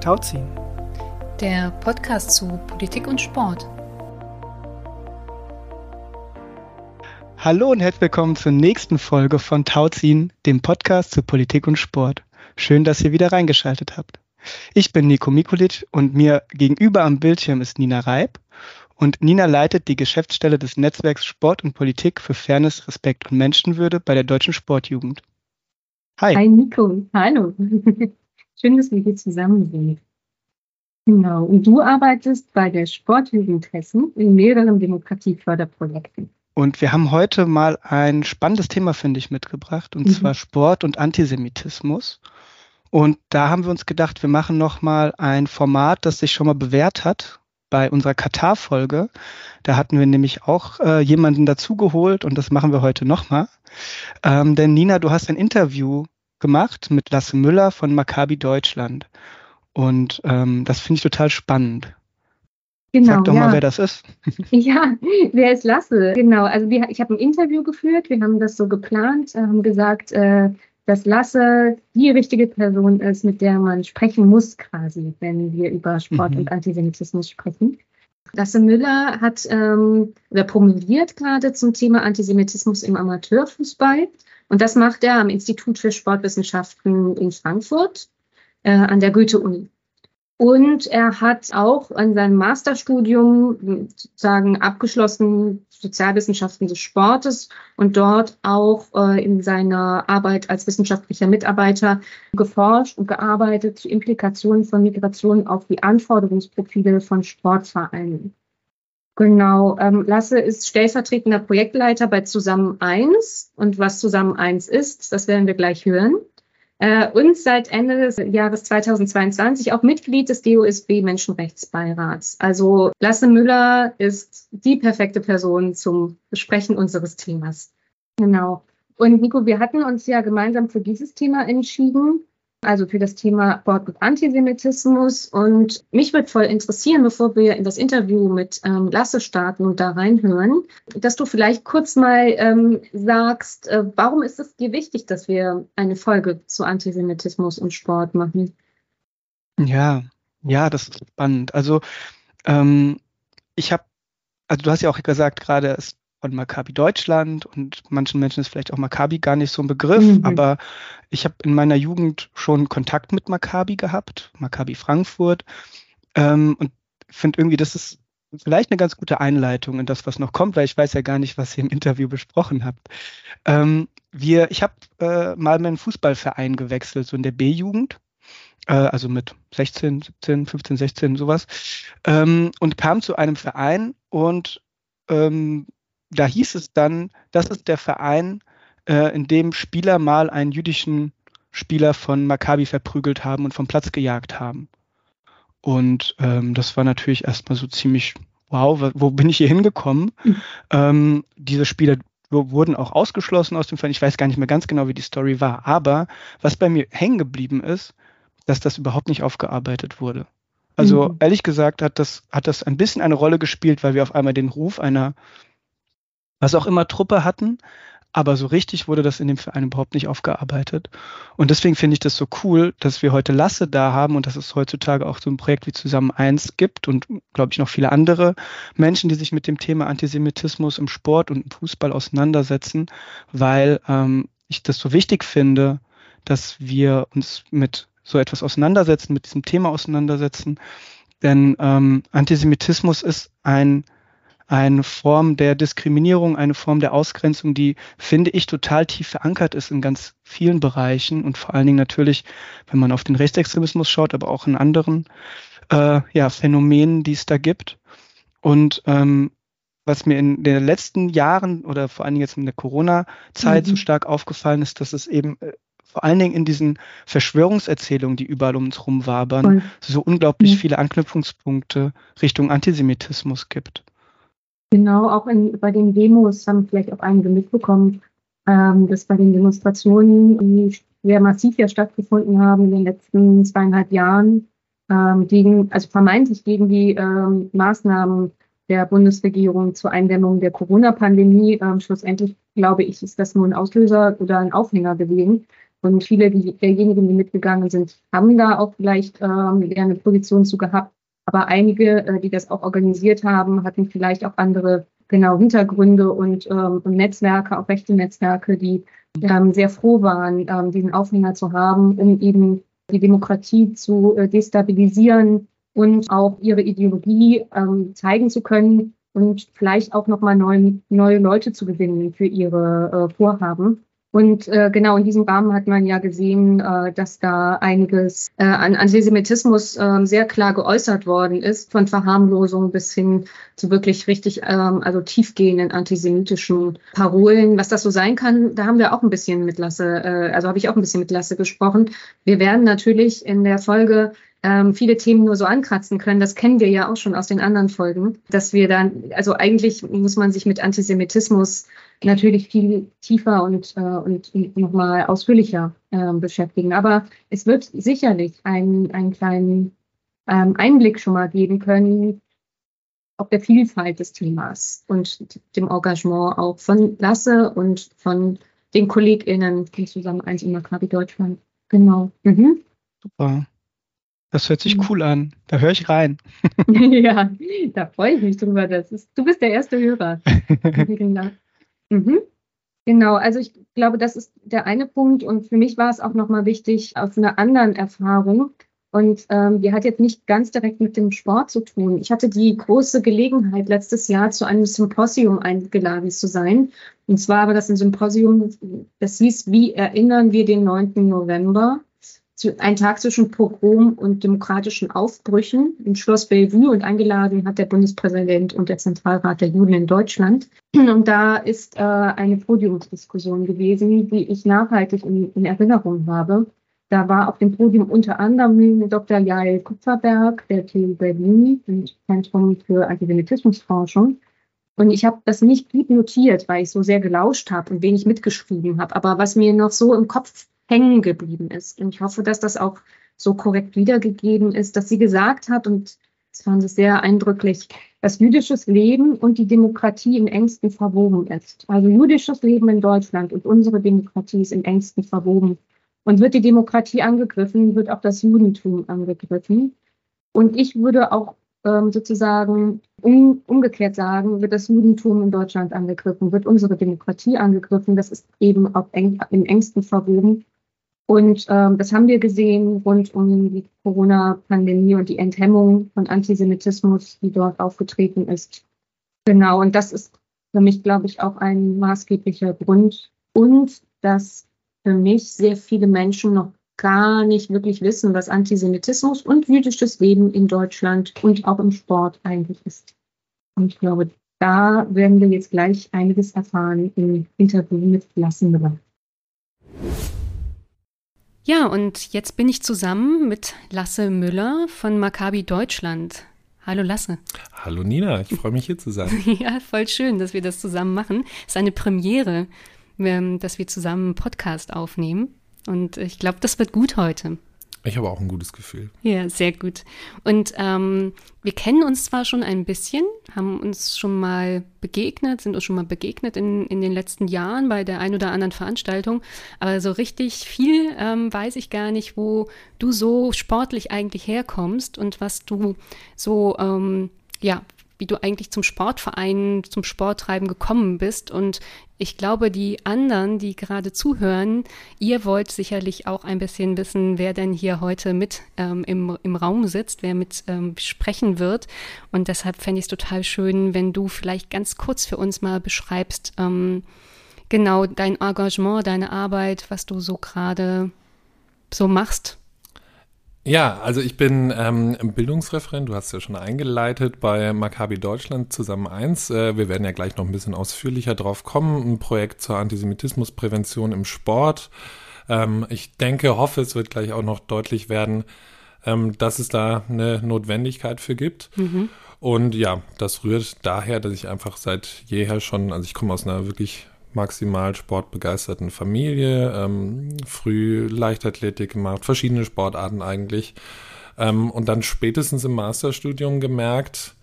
Tauziehen. Der Podcast zu Politik und Sport. Hallo und herzlich willkommen zur nächsten Folge von Tauziehen, dem Podcast zu Politik und Sport. Schön, dass ihr wieder reingeschaltet habt. Ich bin Nico Mikulic und mir gegenüber am Bildschirm ist Nina Reib. Und Nina leitet die Geschäftsstelle des Netzwerks Sport und Politik für Fairness, Respekt und Menschenwürde bei der Deutschen Sportjugend. Hi. Hi Nico, hallo. Schön, dass wir hier zusammen sind. Genau. Und du arbeitest bei der Sportjugend Hessen in mehreren Demokratieförderprojekten. Und wir haben heute mal ein spannendes Thema, finde ich, mitgebracht, und mhm. zwar Sport und Antisemitismus. Und da haben wir uns gedacht, wir machen noch mal ein Format, das sich schon mal bewährt hat bei unserer Katar-Folge. Da hatten wir nämlich auch äh, jemanden dazugeholt und das machen wir heute nochmal. Ähm, denn Nina, du hast ein Interview gemacht mit Lasse Müller von Maccabi Deutschland. Und ähm, das finde ich total spannend. Genau, Sag doch ja. mal, wer das ist. Ja, wer ist Lasse? Genau, also wir, ich habe ein Interview geführt, wir haben das so geplant, haben gesagt, äh, dass Lasse die richtige Person ist, mit der man sprechen muss quasi, wenn wir über Sport mhm. und Antisemitismus sprechen. Lasse Müller hat ähm, oder promoviert gerade zum Thema Antisemitismus im Amateurfußball und das macht er am Institut für Sportwissenschaften in Frankfurt äh, an der Goethe-Uni. Und er hat auch an seinem Masterstudium sozusagen abgeschlossen Sozialwissenschaften des Sportes und dort auch äh, in seiner Arbeit als wissenschaftlicher Mitarbeiter geforscht und gearbeitet zu Implikationen von Migration auf die Anforderungsprofile von Sportvereinen. Genau, ähm, Lasse ist stellvertretender Projektleiter bei Zusammen 1 und was Zusammen 1 ist, das werden wir gleich hören. Äh, und seit Ende des Jahres 2022 auch Mitglied des DOSB Menschenrechtsbeirats. Also Lasse Müller ist die perfekte Person zum Besprechen unseres Themas. Genau. Und Nico, wir hatten uns ja gemeinsam für dieses Thema entschieden, also für das Thema Sport und Antisemitismus. Und mich würde voll interessieren, bevor wir in das Interview mit ähm, Lasse starten und da reinhören, dass du vielleicht kurz mal ähm, sagst, äh, warum ist es dir wichtig, dass wir eine Folge zu Antisemitismus und Sport machen? Ja, ja, das ist spannend. Also ähm, ich habe, also du hast ja auch gesagt gerade, es von Maccabi Deutschland und manchen Menschen ist vielleicht auch Maccabi gar nicht so ein Begriff, mhm. aber ich habe in meiner Jugend schon Kontakt mit Maccabi gehabt, Maccabi Frankfurt ähm, und finde irgendwie, das ist vielleicht eine ganz gute Einleitung in das, was noch kommt, weil ich weiß ja gar nicht, was ihr im Interview besprochen habt. Ähm, wir, ich habe äh, mal meinen Fußballverein gewechselt, so in der B-Jugend äh, also mit 16, 17, 15, 16, sowas, ähm, und kam zu einem Verein und ähm, da hieß es dann, das ist der Verein, äh, in dem Spieler mal einen jüdischen Spieler von Maccabi verprügelt haben und vom Platz gejagt haben. Und ähm, das war natürlich erstmal so ziemlich, wow, wo bin ich hier hingekommen? Mhm. Ähm, diese Spieler wurden auch ausgeschlossen aus dem Verein. Ich weiß gar nicht mehr ganz genau, wie die Story war. Aber was bei mir hängen geblieben ist, dass das überhaupt nicht aufgearbeitet wurde. Also mhm. ehrlich gesagt hat das, hat das ein bisschen eine Rolle gespielt, weil wir auf einmal den Ruf einer was auch immer Truppe hatten. Aber so richtig wurde das in dem Verein überhaupt nicht aufgearbeitet. Und deswegen finde ich das so cool, dass wir heute Lasse da haben und dass es heutzutage auch so ein Projekt wie Zusammen eins gibt und, glaube ich, noch viele andere Menschen, die sich mit dem Thema Antisemitismus im Sport und im Fußball auseinandersetzen, weil ähm, ich das so wichtig finde, dass wir uns mit so etwas auseinandersetzen, mit diesem Thema auseinandersetzen. Denn ähm, Antisemitismus ist ein eine Form der Diskriminierung, eine Form der Ausgrenzung, die, finde ich, total tief verankert ist in ganz vielen Bereichen und vor allen Dingen natürlich, wenn man auf den Rechtsextremismus schaut, aber auch in anderen äh, ja, Phänomenen, die es da gibt. Und ähm, was mir in den letzten Jahren oder vor allen Dingen jetzt in der Corona-Zeit mhm. so stark aufgefallen ist, dass es eben äh, vor allen Dingen in diesen Verschwörungserzählungen, die überall um uns rum wabern, Voll. so unglaublich mhm. viele Anknüpfungspunkte Richtung Antisemitismus gibt. Genau, auch in, bei den Demos haben vielleicht auch einige mitbekommen, ähm, dass bei den Demonstrationen, die sehr massiv ja stattgefunden haben in den letzten zweieinhalb Jahren, ähm, gegen, also vermeintlich gegen die ähm, Maßnahmen der Bundesregierung zur Eindämmung der Corona-Pandemie. Ähm, schlussendlich, glaube ich, ist das nur ein Auslöser oder ein Aufhänger gewesen. Und viele die, derjenigen, die mitgegangen sind, haben da auch vielleicht ähm, eine Position zu gehabt. Aber einige, äh, die das auch organisiert haben, hatten vielleicht auch andere genau Hintergründe und, ähm, Netzwerke, auch rechte Netzwerke, die ähm, sehr froh waren, ähm, diesen Aufhänger zu haben, um eben die Demokratie zu äh, destabilisieren und auch ihre Ideologie ähm, zeigen zu können und vielleicht auch nochmal neu, neue Leute zu gewinnen für ihre äh, Vorhaben. Und äh, genau in diesem Rahmen hat man ja gesehen, äh, dass da einiges äh, an Antisemitismus äh, sehr klar geäußert worden ist, von Verharmlosung bis hin zu wirklich richtig, ähm, also tiefgehenden antisemitischen Parolen. Was das so sein kann, da haben wir auch ein bisschen mit Lasse, äh, also habe ich auch ein bisschen mit Lasse gesprochen. Wir werden natürlich in der Folge ähm, viele Themen nur so ankratzen können. Das kennen wir ja auch schon aus den anderen Folgen, dass wir dann, also eigentlich muss man sich mit Antisemitismus natürlich viel tiefer und, äh, und nochmal ausführlicher äh, beschäftigen. Aber es wird sicherlich einen, einen kleinen ähm, Einblick schon mal geben können auf der Vielfalt des Themas und dem Engagement auch von Lasse und von den KollegInnen von Zusammen eins in Maccabi Deutschland. Genau. Mhm. Super. Das hört sich cool an. Da höre ich rein. ja, da freue ich mich drüber. Das ist, du bist der erste Hörer. Mhm. Genau, also ich glaube, das ist der eine Punkt. Und für mich war es auch nochmal wichtig, auf einer anderen Erfahrung. Und ähm, die hat jetzt nicht ganz direkt mit dem Sport zu tun. Ich hatte die große Gelegenheit, letztes Jahr zu einem Symposium eingeladen zu sein. Und zwar war das ein Symposium, das hieß, wie erinnern wir den 9. November? Ein Tag zwischen Pogrom und demokratischen Aufbrüchen im Schloss Bellevue und eingeladen hat der Bundespräsident und der Zentralrat der Juden in Deutschland. Und da ist äh, eine Podiumsdiskussion gewesen, die ich nachhaltig in, in, Erinnerung habe. Da war auf dem Podium unter anderem Dr. Jael Kupferberg der TU Berlin, dem Zentrum für Antisemitismusforschung. Und ich habe das nicht gut notiert, weil ich so sehr gelauscht habe und wenig mitgeschrieben habe. Aber was mir noch so im Kopf hängen geblieben ist. Und ich hoffe, dass das auch so korrekt wiedergegeben ist, dass sie gesagt hat, und das fand ich sehr eindrücklich, dass jüdisches Leben und die Demokratie im engsten verwoben ist. Also jüdisches Leben in Deutschland und unsere Demokratie ist im engsten verwoben. Und wird die Demokratie angegriffen, wird auch das Judentum angegriffen. Und ich würde auch ähm, sozusagen um, umgekehrt sagen, wird das Judentum in Deutschland angegriffen, wird unsere Demokratie angegriffen. Das ist eben auch eng, im engsten verwoben. Und ähm, das haben wir gesehen rund um die Corona-Pandemie und die Enthemmung von Antisemitismus, die dort aufgetreten ist. Genau, und das ist für mich, glaube ich, auch ein maßgeblicher Grund. Und dass für mich sehr viele Menschen noch gar nicht wirklich wissen, was Antisemitismus und jüdisches Leben in Deutschland und auch im Sport eigentlich ist. Und ich glaube, da werden wir jetzt gleich einiges erfahren im Interview mit Lasse Müller. Ja, und jetzt bin ich zusammen mit Lasse Müller von Maccabi Deutschland. Hallo Lasse. Hallo Nina, ich freue mich hier zu sein. ja, voll schön, dass wir das zusammen machen. Es ist eine Premiere, ähm, dass wir zusammen einen Podcast aufnehmen. Und ich glaube, das wird gut heute. Ich habe auch ein gutes Gefühl. Ja, sehr gut. Und ähm, wir kennen uns zwar schon ein bisschen, haben uns schon mal begegnet, sind uns schon mal begegnet in, in den letzten Jahren bei der ein oder anderen Veranstaltung, aber so richtig viel ähm, weiß ich gar nicht, wo du so sportlich eigentlich herkommst und was du so, ähm, ja, wie du eigentlich zum Sportverein, zum Sporttreiben gekommen bist. Und ich glaube, die anderen, die gerade zuhören, ihr wollt sicherlich auch ein bisschen wissen, wer denn hier heute mit ähm, im, im Raum sitzt, wer mit ähm, sprechen wird. Und deshalb fände ich es total schön, wenn du vielleicht ganz kurz für uns mal beschreibst, ähm, genau dein Engagement, deine Arbeit, was du so gerade so machst ja, also ich bin ähm, Bildungsreferent, du hast ja schon eingeleitet bei Maccabi Deutschland zusammen eins. Äh, wir werden ja gleich noch ein bisschen ausführlicher drauf kommen. Ein Projekt zur Antisemitismusprävention im Sport. Ähm, ich denke, hoffe, es wird gleich auch noch deutlich werden, ähm, dass es da eine Notwendigkeit für gibt. Mhm. Und ja, das rührt daher, dass ich einfach seit jeher schon, also ich komme aus einer wirklich maximal sportbegeisterten Familie, ähm, früh Leichtathletik gemacht, verschiedene Sportarten eigentlich. Ähm, und dann spätestens im Masterstudium gemerkt,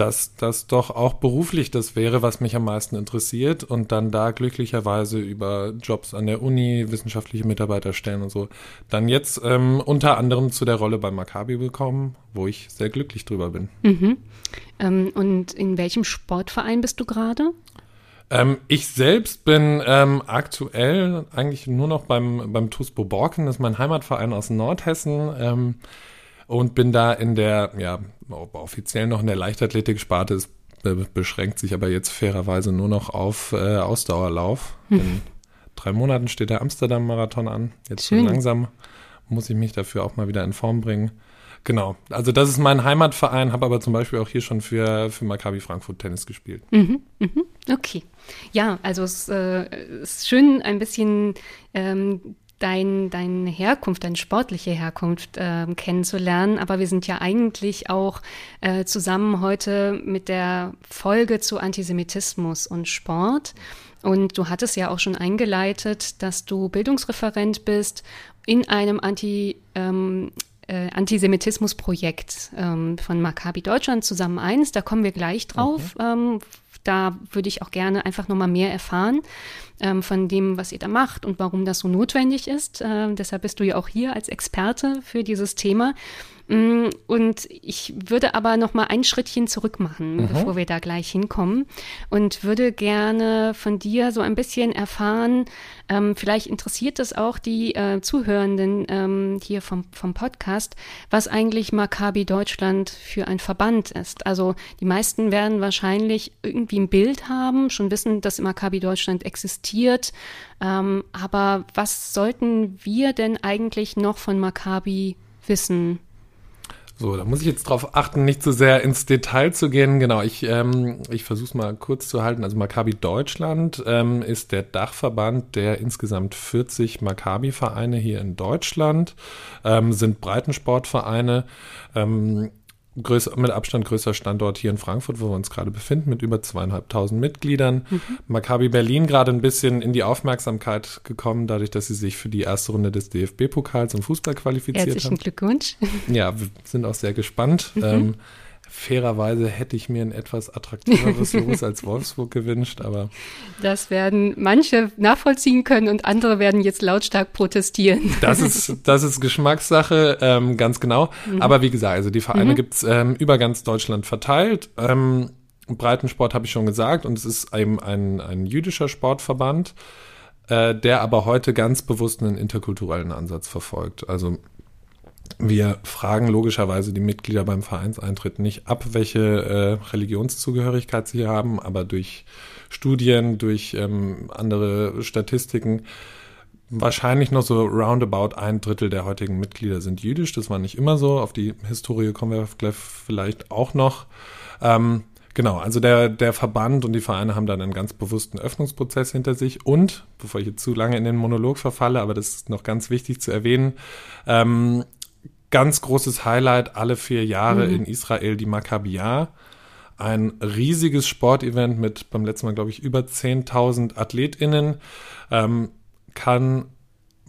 dass das doch auch beruflich das wäre, was mich am meisten interessiert und dann da glücklicherweise über Jobs an der Uni, wissenschaftliche Mitarbeiterstellen und so, dann jetzt ähm, unter anderem zu der Rolle bei Maccabi bekommen, wo ich sehr glücklich drüber bin. Mhm. Ähm, und in welchem Sportverein bist du gerade? Ähm, ich selbst bin ähm, aktuell eigentlich nur noch beim, beim TuSpo Borken, das ist mein Heimatverein aus Nordhessen. Ähm, und bin da in der, ja, offiziell noch in der Leichtathletik-Sparte. Es beschränkt sich aber jetzt fairerweise nur noch auf äh, Ausdauerlauf. Hm. In drei Monaten steht der Amsterdam-Marathon an. Jetzt Schön. langsam muss ich mich dafür auch mal wieder in Form bringen. Genau, also das ist mein Heimatverein, habe aber zum Beispiel auch hier schon für, für Maccabi Frankfurt Tennis gespielt. Mhm, mhm, okay. Ja, also es äh, ist schön, ein bisschen ähm, dein, deine Herkunft, deine sportliche Herkunft äh, kennenzulernen. Aber wir sind ja eigentlich auch äh, zusammen heute mit der Folge zu Antisemitismus und Sport. Und du hattest ja auch schon eingeleitet, dass du Bildungsreferent bist in einem Anti, ähm, äh, Antisemitismusprojekt ähm, von Maccabi Deutschland zusammen eins. Da kommen wir gleich drauf, okay. ähm, da würde ich auch gerne einfach nochmal mehr erfahren ähm, von dem, was ihr da macht und warum das so notwendig ist. Äh, deshalb bist du ja auch hier als Experte für dieses Thema. Mm, und ich würde aber noch mal ein Schrittchen zurück machen, mhm. bevor wir da gleich hinkommen. Und würde gerne von dir so ein bisschen erfahren, ähm, vielleicht interessiert es auch die äh, Zuhörenden ähm, hier vom, vom Podcast, was eigentlich Maccabi Deutschland für ein Verband ist. Also die meisten werden wahrscheinlich irgendwie ein Bild haben, schon wissen, dass Maccabi Deutschland existiert. Ähm, aber was sollten wir denn eigentlich noch von Maccabi wissen? So, da muss ich jetzt darauf achten, nicht zu so sehr ins Detail zu gehen. Genau, ich, ähm, ich versuche es mal kurz zu halten. Also Maccabi Deutschland ähm, ist der Dachverband der insgesamt 40 Maccabi-Vereine hier in Deutschland, ähm, sind Breitensportvereine. Ähm, größer, mit Abstand größter Standort hier in Frankfurt, wo wir uns gerade befinden, mit über zweieinhalbtausend Mitgliedern. Mhm. Maccabi Berlin gerade ein bisschen in die Aufmerksamkeit gekommen, dadurch, dass sie sich für die erste Runde des DFB-Pokals im Fußball qualifiziert Herzlichen haben. Glückwunsch. Ja, wir sind auch sehr gespannt. Mhm. Ähm, Fairerweise hätte ich mir ein etwas attraktiveres Los als Wolfsburg gewünscht, aber. Das werden manche nachvollziehen können und andere werden jetzt lautstark protestieren. Das ist, das ist Geschmackssache, ähm, ganz genau. Mhm. Aber wie gesagt, also die Vereine mhm. gibt's ähm, über ganz Deutschland verteilt. Ähm, Breitensport habe ich schon gesagt und es ist eben ein, ein jüdischer Sportverband, äh, der aber heute ganz bewusst einen interkulturellen Ansatz verfolgt. Also wir fragen logischerweise die Mitglieder beim Vereinseintritt nicht ab, welche äh, Religionszugehörigkeit sie haben, aber durch Studien, durch ähm, andere Statistiken wahrscheinlich noch so roundabout ein Drittel der heutigen Mitglieder sind jüdisch. Das war nicht immer so. Auf die Historie kommen wir vielleicht auch noch. Ähm, genau, also der, der Verband und die Vereine haben dann einen ganz bewussten Öffnungsprozess hinter sich. Und, bevor ich jetzt zu lange in den Monolog verfalle, aber das ist noch ganz wichtig zu erwähnen, ähm, ganz großes Highlight alle vier Jahre mhm. in Israel die Maccabia. Ein riesiges Sportevent mit beim letzten Mal, glaube ich, über 10.000 AthletInnen. Ähm, kann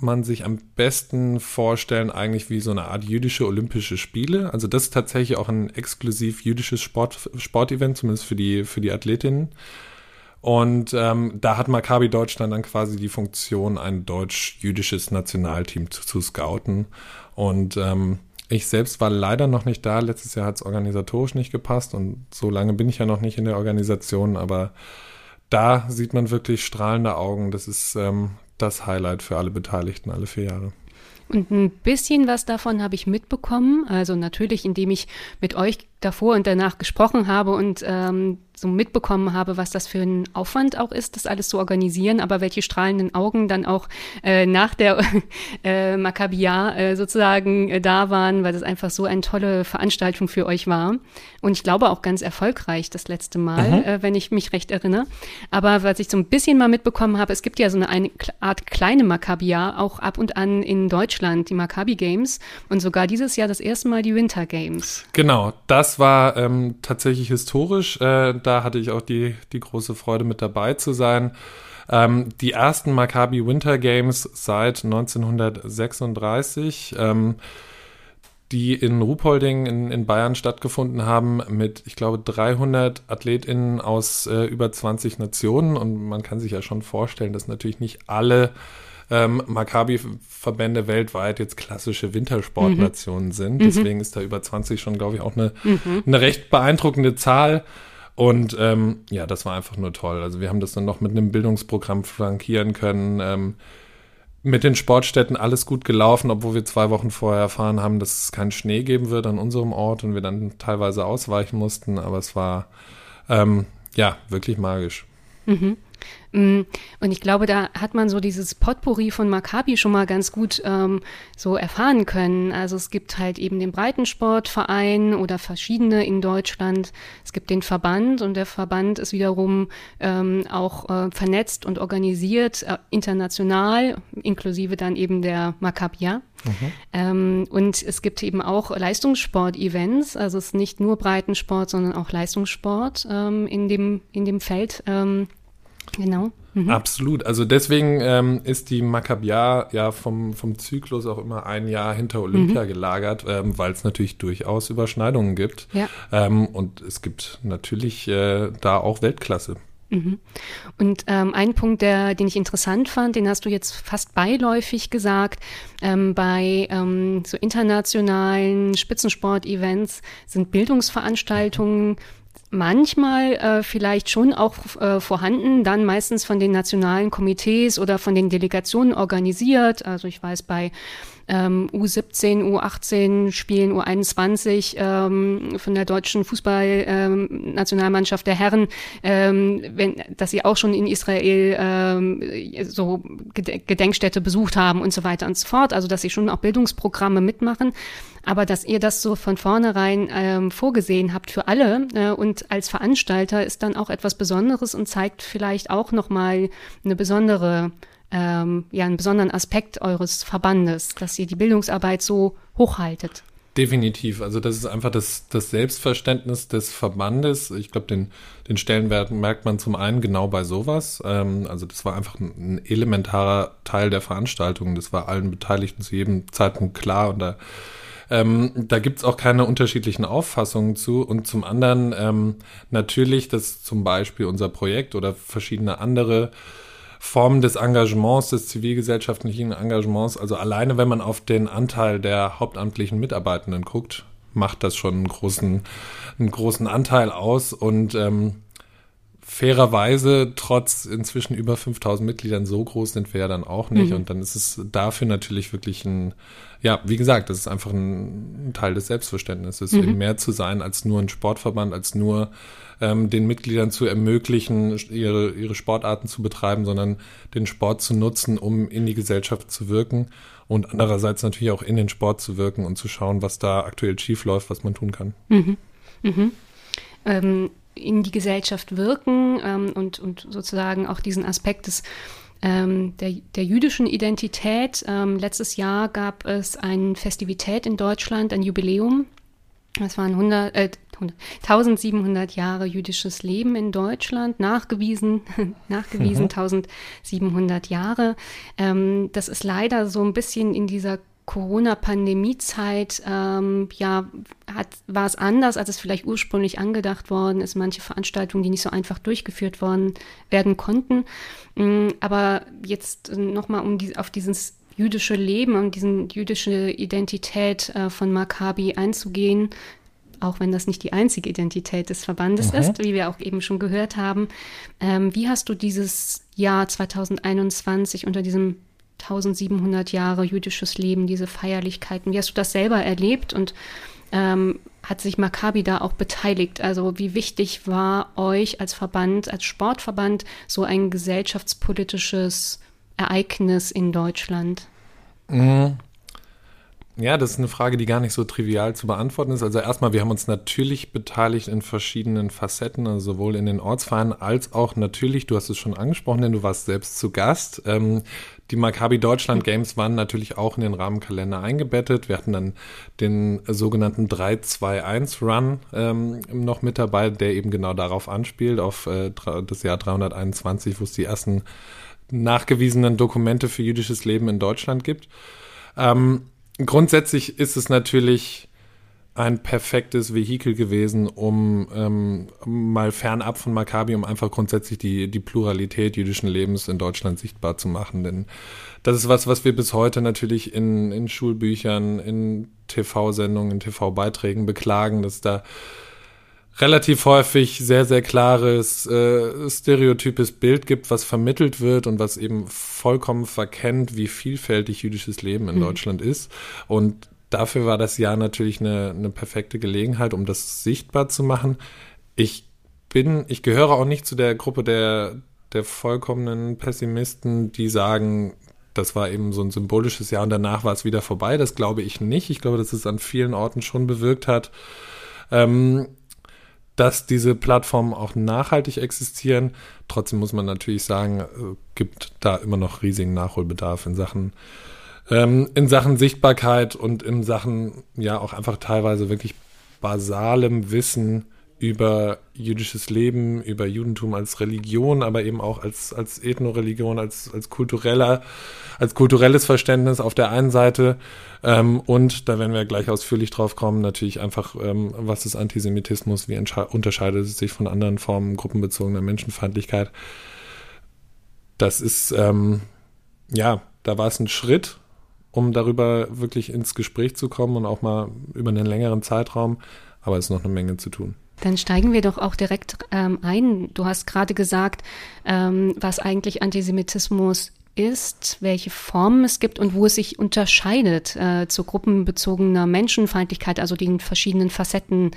man sich am besten vorstellen, eigentlich wie so eine Art jüdische Olympische Spiele. Also das ist tatsächlich auch ein exklusiv jüdisches Sport, Sportevent, zumindest für die, für die Athletinnen. Und ähm, da hat Maccabi Deutschland dann quasi die Funktion, ein deutsch-jüdisches Nationalteam zu, zu scouten. Und ähm, ich selbst war leider noch nicht da. Letztes Jahr hat es organisatorisch nicht gepasst und so lange bin ich ja noch nicht in der Organisation, aber da sieht man wirklich strahlende Augen. Das ist ähm, das Highlight für alle Beteiligten alle vier Jahre. Und ein bisschen was davon habe ich mitbekommen. Also natürlich, indem ich mit euch davor und danach gesprochen habe und ähm, so mitbekommen habe, was das für ein Aufwand auch ist, das alles zu organisieren, aber welche strahlenden Augen dann auch äh, nach der äh, Maccabia äh, sozusagen äh, da waren, weil das einfach so eine tolle Veranstaltung für euch war. Und ich glaube auch ganz erfolgreich das letzte Mal, mhm. äh, wenn ich mich recht erinnere. Aber was ich so ein bisschen mal mitbekommen habe, es gibt ja so eine, eine Art kleine Maccabia auch ab und an in Deutschland, die Maccabi Games und sogar dieses Jahr das erste Mal die Winter Games. Genau, das das war ähm, tatsächlich historisch. Äh, da hatte ich auch die, die große Freude mit dabei zu sein. Ähm, die ersten Maccabi Winter Games seit 1936. Ähm, die in Ruhpolding in, in Bayern stattgefunden haben mit, ich glaube, 300 AthletInnen aus äh, über 20 Nationen. Und man kann sich ja schon vorstellen, dass natürlich nicht alle ähm, Maccabi-Verbände weltweit jetzt klassische Wintersportnationen mhm. sind. Deswegen ist da über 20 schon, glaube ich, auch eine, mhm. eine recht beeindruckende Zahl. Und ähm, ja, das war einfach nur toll. Also wir haben das dann noch mit einem Bildungsprogramm flankieren können. Ähm, mit den Sportstätten alles gut gelaufen, obwohl wir zwei Wochen vorher erfahren haben, dass es keinen Schnee geben wird an unserem Ort und wir dann teilweise ausweichen mussten. Aber es war ähm, ja wirklich magisch. Mhm. Mm, und ich glaube, da hat man so dieses Potpourri von Maccabi schon mal ganz gut ähm, so erfahren können. Also es gibt halt eben den Breitensportverein oder verschiedene in Deutschland. Es gibt den Verband und der Verband ist wiederum ähm, auch äh, vernetzt und organisiert äh, international, inklusive dann eben der Maccabia. Mhm. Ähm, und es gibt eben auch Leistungssport-Events, also es ist nicht nur Breitensport, sondern auch Leistungssport ähm, in, dem, in dem Feld. Genau. Mhm. Absolut. Also deswegen ähm, ist die Maccabia ja vom, vom Zyklus auch immer ein Jahr hinter Olympia mhm. gelagert, ähm, weil es natürlich durchaus Überschneidungen gibt. Ja. Ähm, und es gibt natürlich äh, da auch Weltklasse. Mhm. Und ähm, ein Punkt, der, den ich interessant fand, den hast du jetzt fast beiläufig gesagt, ähm, bei ähm, so internationalen Spitzensport-Events sind Bildungsveranstaltungen manchmal äh, vielleicht schon auch äh, vorhanden, dann meistens von den nationalen Komitees oder von den Delegationen organisiert. Also ich weiß, bei ähm, U17, U18 Spielen, U21 ähm, von der deutschen Fußballnationalmannschaft ähm, der Herren, ähm, wenn, dass sie auch schon in Israel ähm, so Gedenkstätte besucht haben und so weiter und so fort. Also dass sie schon auch Bildungsprogramme mitmachen. Aber dass ihr das so von vornherein ähm, vorgesehen habt für alle äh, und als Veranstalter ist dann auch etwas Besonderes und zeigt vielleicht auch nochmal eine besondere ähm, ja, einen besonderen Aspekt eures Verbandes, dass ihr die Bildungsarbeit so hochhaltet. Definitiv. Also das ist einfach das, das Selbstverständnis des Verbandes. Ich glaube, den, den Stellenwert merkt man zum einen genau bei sowas. Ähm, also das war einfach ein, ein, elementarer Teil der Veranstaltung. Das war allen Beteiligten zu jedem Zeitpunkt klar und da ähm, da gibt's auch keine unterschiedlichen Auffassungen zu. Und zum anderen ähm, natürlich, dass zum Beispiel unser Projekt oder verschiedene andere Formen des Engagements, des zivilgesellschaftlichen Engagements, also alleine wenn man auf den Anteil der hauptamtlichen Mitarbeitenden guckt, macht das schon einen großen, einen großen Anteil aus und ähm, fairerweise, trotz inzwischen über 5000 Mitgliedern, so groß sind wir ja dann auch nicht. Mhm. Und dann ist es dafür natürlich wirklich ein, ja, wie gesagt, das ist einfach ein Teil des Selbstverständnisses, mhm. mehr zu sein als nur ein Sportverband, als nur ähm, den Mitgliedern zu ermöglichen, ihre, ihre Sportarten zu betreiben, sondern den Sport zu nutzen, um in die Gesellschaft zu wirken und andererseits natürlich auch in den Sport zu wirken und zu schauen, was da aktuell schief läuft, was man tun kann. Mhm. Mhm. Ähm, in die Gesellschaft wirken ähm, und, und sozusagen auch diesen Aspekt des ähm, der, der jüdischen Identität. Ähm, letztes Jahr gab es eine Festivität in Deutschland, ein Jubiläum. Das waren 100, äh, 1700 Jahre jüdisches Leben in Deutschland, nachgewiesen, nachgewiesen mhm. 1700 Jahre. Ähm, das ist leider so ein bisschen in dieser Corona-Pandemie-Zeit, ähm, ja, hat, war es anders, als es vielleicht ursprünglich angedacht worden ist. Manche Veranstaltungen, die nicht so einfach durchgeführt worden werden konnten. Ähm, aber jetzt nochmal um die, auf dieses jüdische Leben und diese jüdische Identität äh, von Maccabi einzugehen, auch wenn das nicht die einzige Identität des Verbandes mhm. ist, wie wir auch eben schon gehört haben. Ähm, wie hast du dieses Jahr 2021 unter diesem 1700 Jahre jüdisches Leben, diese Feierlichkeiten, wie hast du das selber erlebt und ähm, hat sich Maccabi da auch beteiligt? Also wie wichtig war euch als Verband, als Sportverband so ein gesellschaftspolitisches Ereignis in Deutschland? Mhm. Ja, das ist eine Frage, die gar nicht so trivial zu beantworten ist. Also erstmal, wir haben uns natürlich beteiligt in verschiedenen Facetten, also sowohl in den Ortsvereinen als auch natürlich, du hast es schon angesprochen, denn du warst selbst zu Gast. Ähm, die Maccabi Deutschland Games waren natürlich auch in den Rahmenkalender eingebettet. Wir hatten dann den sogenannten 3-2-1-Run ähm, noch mit dabei, der eben genau darauf anspielt, auf äh, das Jahr 321, wo es die ersten nachgewiesenen Dokumente für jüdisches Leben in Deutschland gibt. Ähm, grundsätzlich ist es natürlich ein perfektes Vehikel gewesen, um ähm, mal fernab von Maccabi, um einfach grundsätzlich die, die Pluralität jüdischen Lebens in Deutschland sichtbar zu machen. Denn das ist was, was wir bis heute natürlich in, in Schulbüchern, in TV-Sendungen, in TV-Beiträgen beklagen, dass da relativ häufig sehr, sehr klares, äh, stereotypes Bild gibt, was vermittelt wird und was eben vollkommen verkennt, wie vielfältig jüdisches Leben in mhm. Deutschland ist. Und dafür war das Jahr natürlich eine, eine perfekte Gelegenheit, um das sichtbar zu machen. Ich bin, ich gehöre auch nicht zu der Gruppe der, der vollkommenen Pessimisten, die sagen, das war eben so ein symbolisches Jahr und danach war es wieder vorbei. Das glaube ich nicht. Ich glaube, dass es an vielen Orten schon bewirkt hat, ähm, dass diese Plattformen auch nachhaltig existieren. Trotzdem muss man natürlich sagen, äh, gibt da immer noch riesigen Nachholbedarf in Sachen ähm, in Sachen Sichtbarkeit und in Sachen ja auch einfach teilweise wirklich basalem Wissen über jüdisches Leben, über Judentum als Religion, aber eben auch als, als Ethnoreligion, als, als kultureller, als kulturelles Verständnis auf der einen Seite. Ähm, und da werden wir gleich ausführlich drauf kommen, natürlich einfach, ähm, was ist Antisemitismus, wie unterscheidet es sich von anderen Formen gruppenbezogener Menschenfeindlichkeit. Das ist, ähm, ja, da war es ein Schritt, um darüber wirklich ins Gespräch zu kommen und auch mal über einen längeren Zeitraum. Aber es ist noch eine Menge zu tun. Dann steigen wir doch auch direkt ähm, ein. Du hast gerade gesagt, ähm, was eigentlich Antisemitismus ist, welche Formen es gibt und wo es sich unterscheidet äh, zu gruppenbezogener Menschenfeindlichkeit, also den verschiedenen Facetten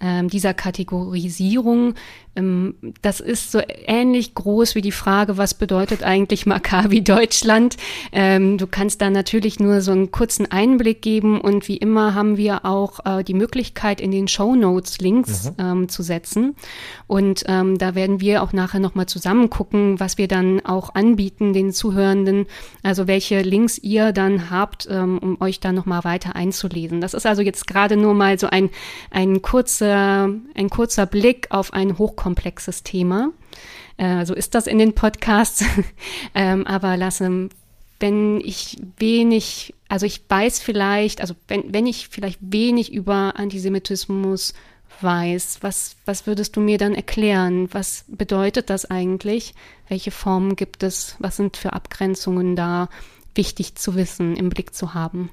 ähm, dieser Kategorisierung. Ähm, das ist so ähnlich groß wie die Frage, was bedeutet eigentlich Maccabi Deutschland? Ähm, du kannst da natürlich nur so einen kurzen Einblick geben und wie immer haben wir auch äh, die Möglichkeit, in den Show Notes Links mhm. Ähm, zu setzen. Und da werden wir auch nachher nochmal zusammen gucken, was wir dann auch anbieten den Zuhörenden, also welche Links ihr dann habt, um euch da nochmal weiter einzulesen. Das ist also jetzt gerade nur mal so ein, ein kurzer kurze, ein kurzer Blick auf ein hochkomplexes Thema. Äh, so ist das in den Podcasts. ähm, aber lasse, wenn ich wenig, also ich weiß vielleicht, also wenn, wenn ich vielleicht wenig über Antisemitismus weiß, was, was würdest du mir dann erklären? Was bedeutet das eigentlich? Welche Formen gibt es? Was sind für Abgrenzungen da? Wichtig zu wissen, im Blick zu haben.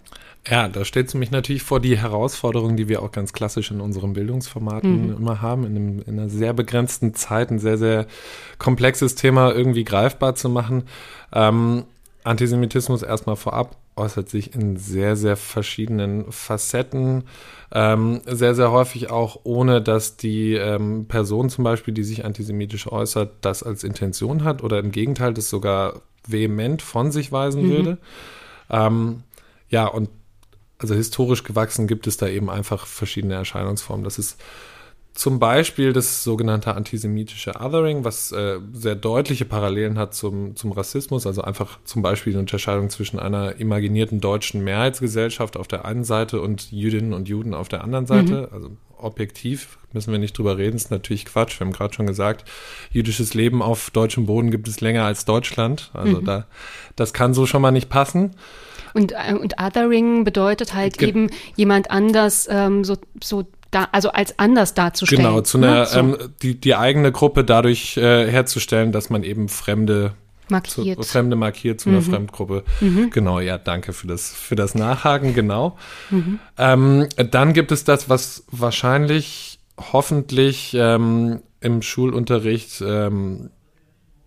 Ja, da stellt es mich natürlich vor die Herausforderung, die wir auch ganz klassisch in unseren Bildungsformaten mhm. immer haben, in, einem, in, einer sehr begrenzten Zeit ein sehr, sehr komplexes Thema irgendwie greifbar zu machen. Ähm, Antisemitismus erstmal vorab äußert sich in sehr, sehr verschiedenen Facetten, ähm, sehr, sehr häufig auch ohne, dass die ähm, Person zum Beispiel, die sich antisemitisch äußert, das als Intention hat oder im Gegenteil das sogar vehement von sich weisen mhm. würde. Ähm, ja, und also historisch gewachsen gibt es da eben einfach verschiedene Erscheinungsformen. Das ist zum Beispiel das sogenannte antisemitische Othering, was äh, sehr deutliche Parallelen hat zum, zum Rassismus, also einfach zum Beispiel die Unterscheidung zwischen einer imaginierten deutschen Mehrheitsgesellschaft auf der einen Seite und Jüdinnen und Juden auf der anderen Seite. Mhm. Also objektiv müssen wir nicht drüber reden, ist natürlich Quatsch. Wir haben gerade schon gesagt, jüdisches Leben auf deutschem Boden gibt es länger als Deutschland. Also mhm. da, das kann so schon mal nicht passen. Und, äh, und Othering bedeutet halt Ge eben jemand anders ähm, so, so da, also als anders darzustellen. Genau, zu einer, ne? so. ähm, die, die eigene Gruppe dadurch äh, herzustellen, dass man eben Fremde markiert. Zu, Fremde markiert zu einer mhm. Fremdgruppe. Mhm. Genau, ja, danke für das, für das Nachhaken, genau. Mhm. Ähm, dann gibt es das, was wahrscheinlich, hoffentlich ähm, im Schulunterricht ähm,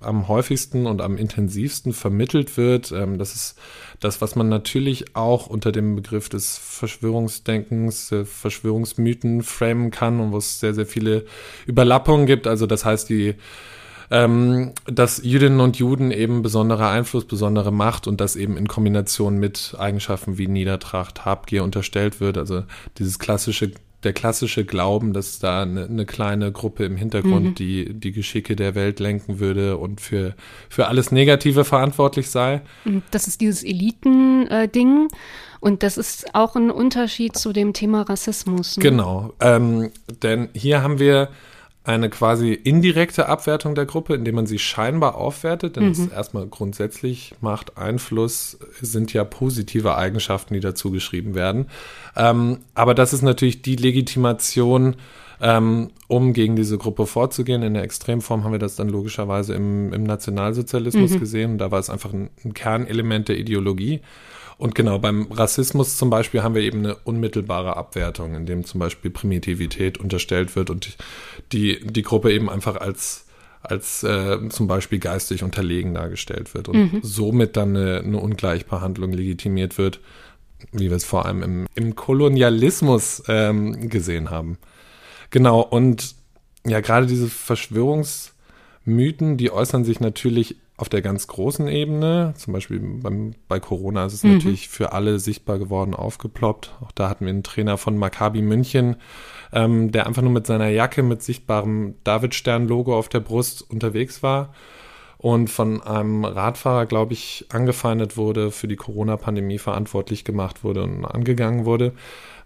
am häufigsten und am intensivsten vermittelt wird. Ähm, das ist das, was man natürlich auch unter dem Begriff des Verschwörungsdenkens, äh, Verschwörungsmythen framen kann und wo es sehr, sehr viele Überlappungen gibt. Also das heißt, die ähm, dass Jüdinnen und Juden eben besonderer Einfluss, besondere Macht und das eben in Kombination mit Eigenschaften wie Niedertracht, Habgier unterstellt wird. Also dieses klassische der klassische Glauben, dass da eine, eine kleine Gruppe im Hintergrund mhm. die die Geschicke der Welt lenken würde und für für alles Negative verantwortlich sei. Das ist dieses Eliten-Ding. Und das ist auch ein Unterschied zu dem Thema Rassismus. Ne? Genau, ähm, denn hier haben wir eine quasi indirekte Abwertung der Gruppe, indem man sie scheinbar aufwertet, denn mhm. das erstmal grundsätzlich macht Einfluss, sind ja positive Eigenschaften, die dazu geschrieben werden. Ähm, aber das ist natürlich die Legitimation, ähm, um gegen diese Gruppe vorzugehen. In der Extremform haben wir das dann logischerweise im, im Nationalsozialismus mhm. gesehen. Da war es einfach ein, ein Kernelement der Ideologie. Und genau, beim Rassismus zum Beispiel haben wir eben eine unmittelbare Abwertung, in dem zum Beispiel Primitivität unterstellt wird und die, die Gruppe eben einfach als als äh, zum Beispiel geistig unterlegen dargestellt wird und mhm. somit dann eine, eine Ungleichbehandlung legitimiert wird, wie wir es vor allem im, im Kolonialismus ähm, gesehen haben. Genau, und ja, gerade diese Verschwörungsmythen, die äußern sich natürlich auf der ganz großen Ebene, zum Beispiel beim, bei Corona ist es mhm. natürlich für alle sichtbar geworden, aufgeploppt. Auch da hatten wir einen Trainer von Maccabi München, ähm, der einfach nur mit seiner Jacke mit sichtbarem Davidstern-Logo auf der Brust unterwegs war und von einem Radfahrer, glaube ich, angefeindet wurde, für die Corona-Pandemie verantwortlich gemacht wurde und angegangen wurde.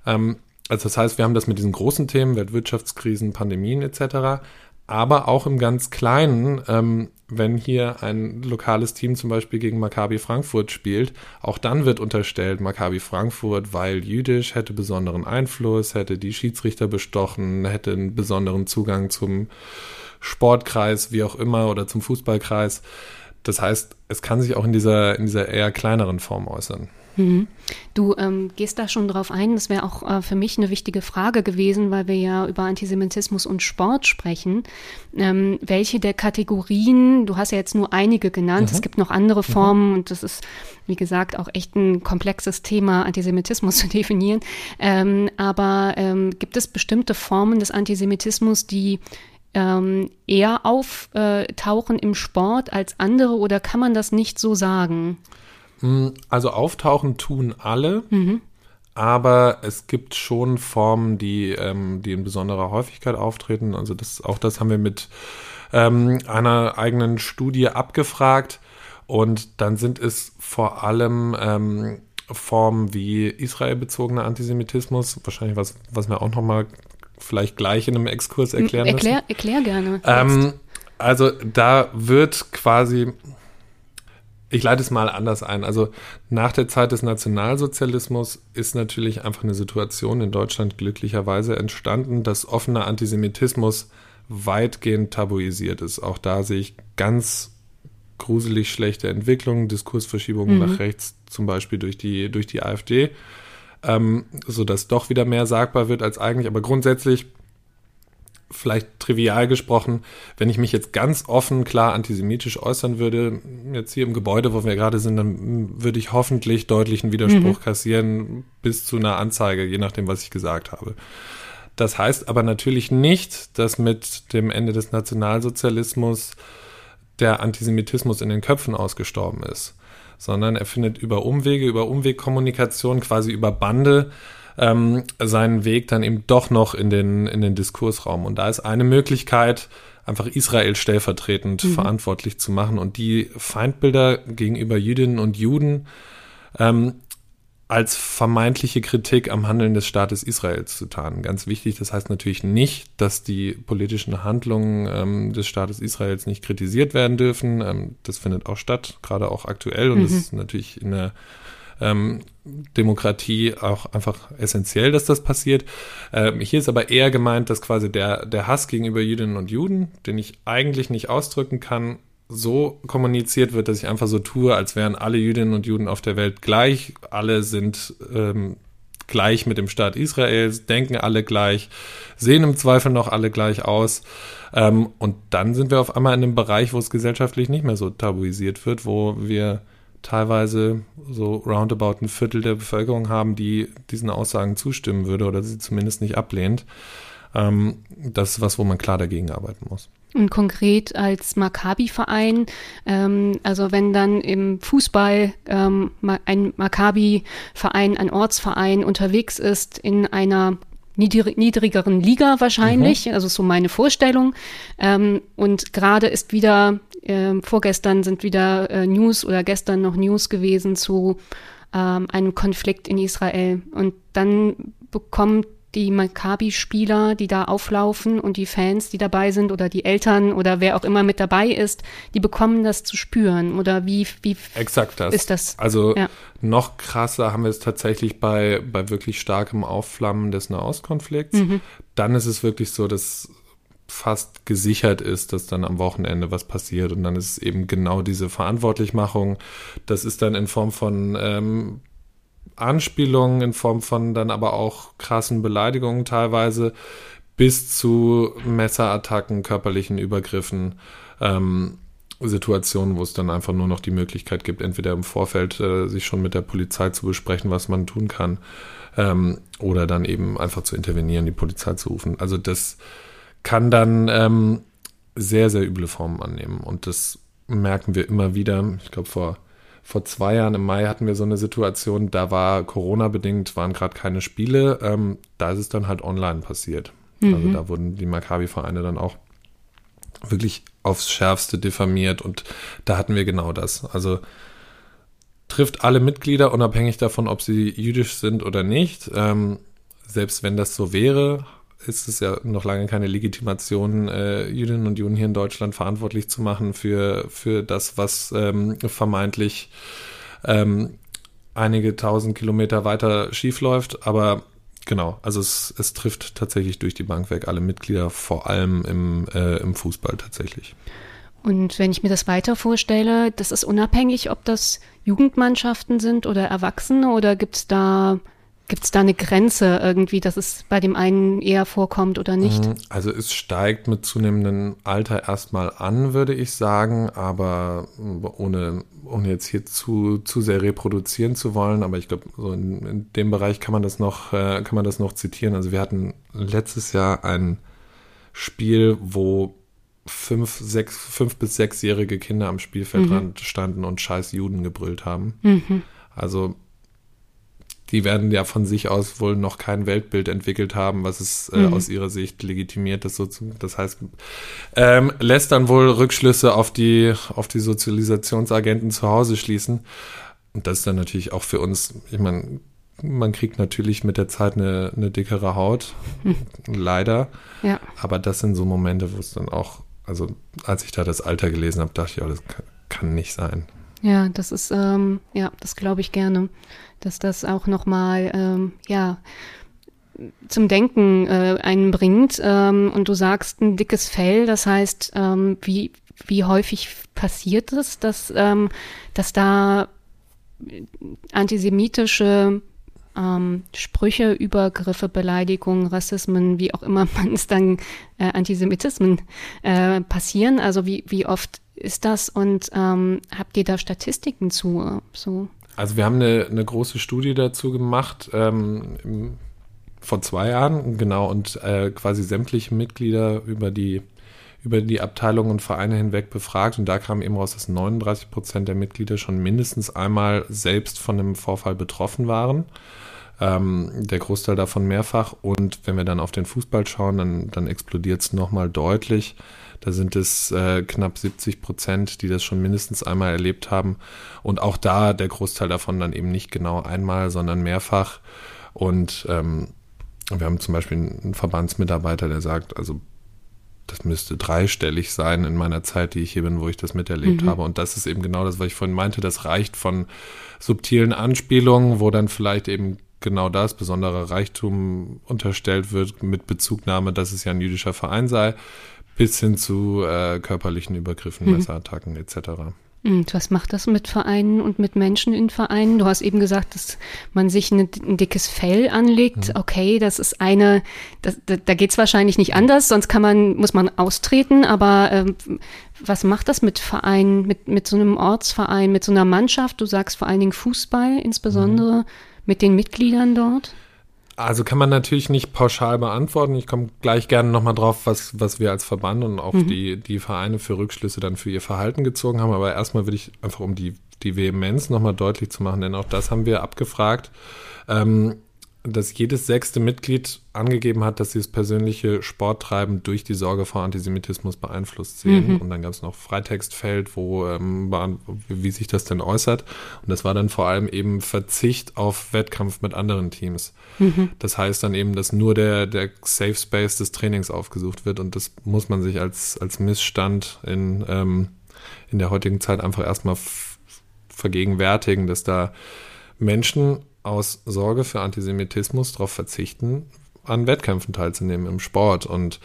Ähm, also das heißt, wir haben das mit diesen großen Themen, Weltwirtschaftskrisen, Pandemien etc., aber auch im ganz Kleinen, ähm, wenn hier ein lokales Team zum Beispiel gegen Maccabi Frankfurt spielt, auch dann wird unterstellt, Maccabi Frankfurt, weil jüdisch, hätte besonderen Einfluss, hätte die Schiedsrichter bestochen, hätte einen besonderen Zugang zum Sportkreis, wie auch immer, oder zum Fußballkreis. Das heißt, es kann sich auch in dieser, in dieser eher kleineren Form äußern. Mhm. Du ähm, gehst da schon drauf ein. Das wäre auch äh, für mich eine wichtige Frage gewesen, weil wir ja über Antisemitismus und Sport sprechen. Ähm, welche der Kategorien, du hast ja jetzt nur einige genannt, mhm. es gibt noch andere mhm. Formen mhm. und das ist, wie gesagt, auch echt ein komplexes Thema, Antisemitismus zu definieren. Ähm, aber ähm, gibt es bestimmte Formen des Antisemitismus, die ähm, eher auftauchen im Sport als andere oder kann man das nicht so sagen? Hm, also auftauchen tun alle, mhm. aber es gibt schon Formen, die, ähm, die in besonderer Häufigkeit auftreten. Also das, auch das haben wir mit ähm, einer eigenen Studie abgefragt. Und dann sind es vor allem ähm, Formen wie israelbezogener Antisemitismus, wahrscheinlich was, was wir auch noch mal vielleicht gleich in einem Exkurs erklären Erklär, müssen. Erklär gerne. Ähm, also da wird quasi ich leite es mal anders ein. Also nach der Zeit des Nationalsozialismus ist natürlich einfach eine Situation in Deutschland glücklicherweise entstanden, dass offener Antisemitismus weitgehend tabuisiert ist. Auch da sehe ich ganz gruselig schlechte Entwicklungen, Diskursverschiebungen mhm. nach rechts, zum Beispiel durch die, durch die AfD, ähm, sodass doch wieder mehr sagbar wird als eigentlich. Aber grundsätzlich vielleicht trivial gesprochen, wenn ich mich jetzt ganz offen, klar antisemitisch äußern würde, jetzt hier im Gebäude, wo wir gerade sind, dann würde ich hoffentlich deutlichen Widerspruch mhm. kassieren bis zu einer Anzeige, je nachdem, was ich gesagt habe. Das heißt aber natürlich nicht, dass mit dem Ende des Nationalsozialismus der Antisemitismus in den Köpfen ausgestorben ist, sondern er findet über Umwege, über Umwegkommunikation, quasi über Bande, ähm, seinen Weg dann eben doch noch in den, in den Diskursraum. Und da ist eine Möglichkeit, einfach Israel stellvertretend mhm. verantwortlich zu machen und die Feindbilder gegenüber Jüdinnen und Juden ähm, als vermeintliche Kritik am Handeln des Staates Israels zu tarnen. Ganz wichtig, das heißt natürlich nicht, dass die politischen Handlungen ähm, des Staates Israels nicht kritisiert werden dürfen. Ähm, das findet auch statt, gerade auch aktuell und mhm. das ist natürlich in der ähm, Demokratie auch einfach essentiell, dass das passiert. Ähm, hier ist aber eher gemeint, dass quasi der, der Hass gegenüber Jüdinnen und Juden, den ich eigentlich nicht ausdrücken kann, so kommuniziert wird, dass ich einfach so tue, als wären alle Jüdinnen und Juden auf der Welt gleich, alle sind ähm, gleich mit dem Staat Israels, denken alle gleich, sehen im Zweifel noch alle gleich aus. Ähm, und dann sind wir auf einmal in einem Bereich, wo es gesellschaftlich nicht mehr so tabuisiert wird, wo wir teilweise so roundabout ein Viertel der Bevölkerung haben, die diesen Aussagen zustimmen würde oder sie zumindest nicht ablehnt. Ähm, das ist was, wo man klar dagegen arbeiten muss. Und konkret als Maccabi-Verein, ähm, also wenn dann im Fußball ähm, ein Maccabi-Verein, ein Ortsverein unterwegs ist in einer niedrigeren Liga wahrscheinlich, mhm. also so meine Vorstellung. Ähm, und gerade ist wieder, äh, vorgestern sind wieder äh, News oder gestern noch News gewesen zu ähm, einem Konflikt in Israel. Und dann bekommt die Maccabi-Spieler, die da auflaufen und die Fans, die dabei sind oder die Eltern oder wer auch immer mit dabei ist, die bekommen das zu spüren oder wie, wie Exakt das. ist das? Also ja. noch krasser haben wir es tatsächlich bei, bei wirklich starkem Aufflammen des Nahostkonflikts. Mhm. Dann ist es wirklich so, dass fast gesichert ist, dass dann am Wochenende was passiert und dann ist es eben genau diese Verantwortlichmachung. Das ist dann in Form von ähm, Anspielungen in Form von dann aber auch krassen Beleidigungen teilweise bis zu Messerattacken, körperlichen Übergriffen, ähm, Situationen, wo es dann einfach nur noch die Möglichkeit gibt, entweder im Vorfeld äh, sich schon mit der Polizei zu besprechen, was man tun kann, ähm, oder dann eben einfach zu intervenieren, die Polizei zu rufen. Also das kann dann ähm, sehr, sehr üble Formen annehmen und das merken wir immer wieder. Ich glaube, vor vor zwei Jahren im Mai hatten wir so eine Situation, da war Corona-bedingt, waren gerade keine Spiele. Ähm, da ist es dann halt online passiert. Also mhm. Also da wurden die Maccabi-Vereine dann auch wirklich aufs Schärfste diffamiert und da hatten wir genau das. Also trifft alle Mitglieder, unabhängig davon, ob sie jüdisch sind oder nicht. Ähm, selbst wenn das so wäre, ist es ja noch lange keine Legitimation, äh, Jüdinnen und Juden hier in Deutschland verantwortlich zu machen für, für das, was ähm, vermeintlich ähm, einige tausend Kilometer weiter schiefläuft. Aber genau, also es, es trifft tatsächlich durch die Bank weg alle Mitglieder, vor allem im, äh, im Fußball tatsächlich. Und wenn ich mir das weiter vorstelle, das ist unabhängig, ob das Jugendmannschaften sind oder Erwachsene oder gibt es da Gibt es da eine Grenze irgendwie, dass es bei dem einen eher vorkommt oder nicht? Mhm. Also es steigt mit zunehmendem Alter erstmal an, würde ich sagen, aber ohne, ohne jetzt hier zu, zu sehr reproduzieren zu wollen, aber ich glaube, so in, in, dem Bereich kann man das noch, äh, kann man das noch zitieren. Also wir hatten letztes Jahr ein Spiel, wo fünf, sechs, fünf bis sechsjährige Kinder am Spielfeldrand mhm. standen und scheiß Juden gebrüllt haben. Mhm. Also die werden ja von sich aus wohl noch kein Weltbild entwickelt haben, was es äh, mhm. aus ihrer Sicht legitimiert, das so zu, das heißt, ähm, lässt dann wohl Rückschlüsse auf die, auf die Sozialisationsagenten zu Hause schließen. Und das ist dann natürlich auch für uns, ich meine, man kriegt natürlich mit der Zeit eine, eine dickere Haut, hm. leider. Ja. Aber das sind so Momente, wo es dann auch, also als ich da das Alter gelesen habe, dachte ich, oh, das kann nicht sein. Ja, das ist, ähm, ja, das glaube ich gerne dass das auch nochmal, ähm, ja, zum Denken äh, einen bringt. Ähm, und du sagst ein dickes Fell, das heißt, ähm, wie, wie häufig passiert es, dass, ähm, dass da antisemitische ähm, Sprüche, Übergriffe, Beleidigungen, Rassismen, wie auch immer man es dann, äh, Antisemitismen äh, passieren. Also wie, wie oft ist das und ähm, habt ihr da Statistiken zu? So? Also wir haben eine, eine große Studie dazu gemacht ähm, im, vor zwei Jahren, genau, und äh, quasi sämtliche Mitglieder über die über die Abteilungen und Vereine hinweg befragt und da kam eben raus, dass 39 Prozent der Mitglieder schon mindestens einmal selbst von einem Vorfall betroffen waren. Ähm, der Großteil davon mehrfach und wenn wir dann auf den Fußball schauen, dann, dann explodiert es nochmal deutlich. Da sind es äh, knapp 70 Prozent, die das schon mindestens einmal erlebt haben. Und auch da der Großteil davon dann eben nicht genau einmal, sondern mehrfach. Und ähm, wir haben zum Beispiel einen Verbandsmitarbeiter, der sagt, also das müsste dreistellig sein in meiner Zeit, die ich hier bin, wo ich das miterlebt mhm. habe. Und das ist eben genau das, was ich vorhin meinte. Das reicht von subtilen Anspielungen, wo dann vielleicht eben genau das, besonderer Reichtum unterstellt wird mit Bezugnahme, dass es ja ein jüdischer Verein sei, bis hin zu äh, körperlichen Übergriffen, mhm. Messerattacken etc. Mhm, was macht das mit Vereinen und mit Menschen in Vereinen? Du hast eben gesagt, dass man sich ein, ein dickes Fell anlegt. Mhm. Okay, das ist eine, das, da, da geht es wahrscheinlich nicht anders, sonst kann man, muss man austreten, aber ähm, was macht das mit Vereinen, mit, mit so einem Ortsverein, mit so einer Mannschaft? Du sagst vor allen Dingen Fußball insbesondere, mhm. mit den Mitgliedern dort? Also kann man natürlich nicht pauschal beantworten. Ich komme gleich gerne nochmal drauf, was, was wir als Verband und auch mhm. die, die Vereine für Rückschlüsse dann für ihr Verhalten gezogen haben. Aber erstmal will ich einfach, um die, die Vehemenz nochmal deutlich zu machen, denn auch das haben wir abgefragt. Ähm, dass jedes sechste Mitglied angegeben hat, dass sie das persönliche Sporttreiben durch die Sorge vor Antisemitismus beeinflusst sehen. Mhm. Und dann gab es noch Freitextfeld, wo ähm, wie sich das denn äußert. Und das war dann vor allem eben Verzicht auf Wettkampf mit anderen Teams. Mhm. Das heißt dann eben, dass nur der, der Safe Space des Trainings aufgesucht wird. Und das muss man sich als, als Missstand in, ähm, in der heutigen Zeit einfach erstmal vergegenwärtigen, dass da Menschen aus Sorge für Antisemitismus darauf verzichten, an Wettkämpfen teilzunehmen im Sport. Und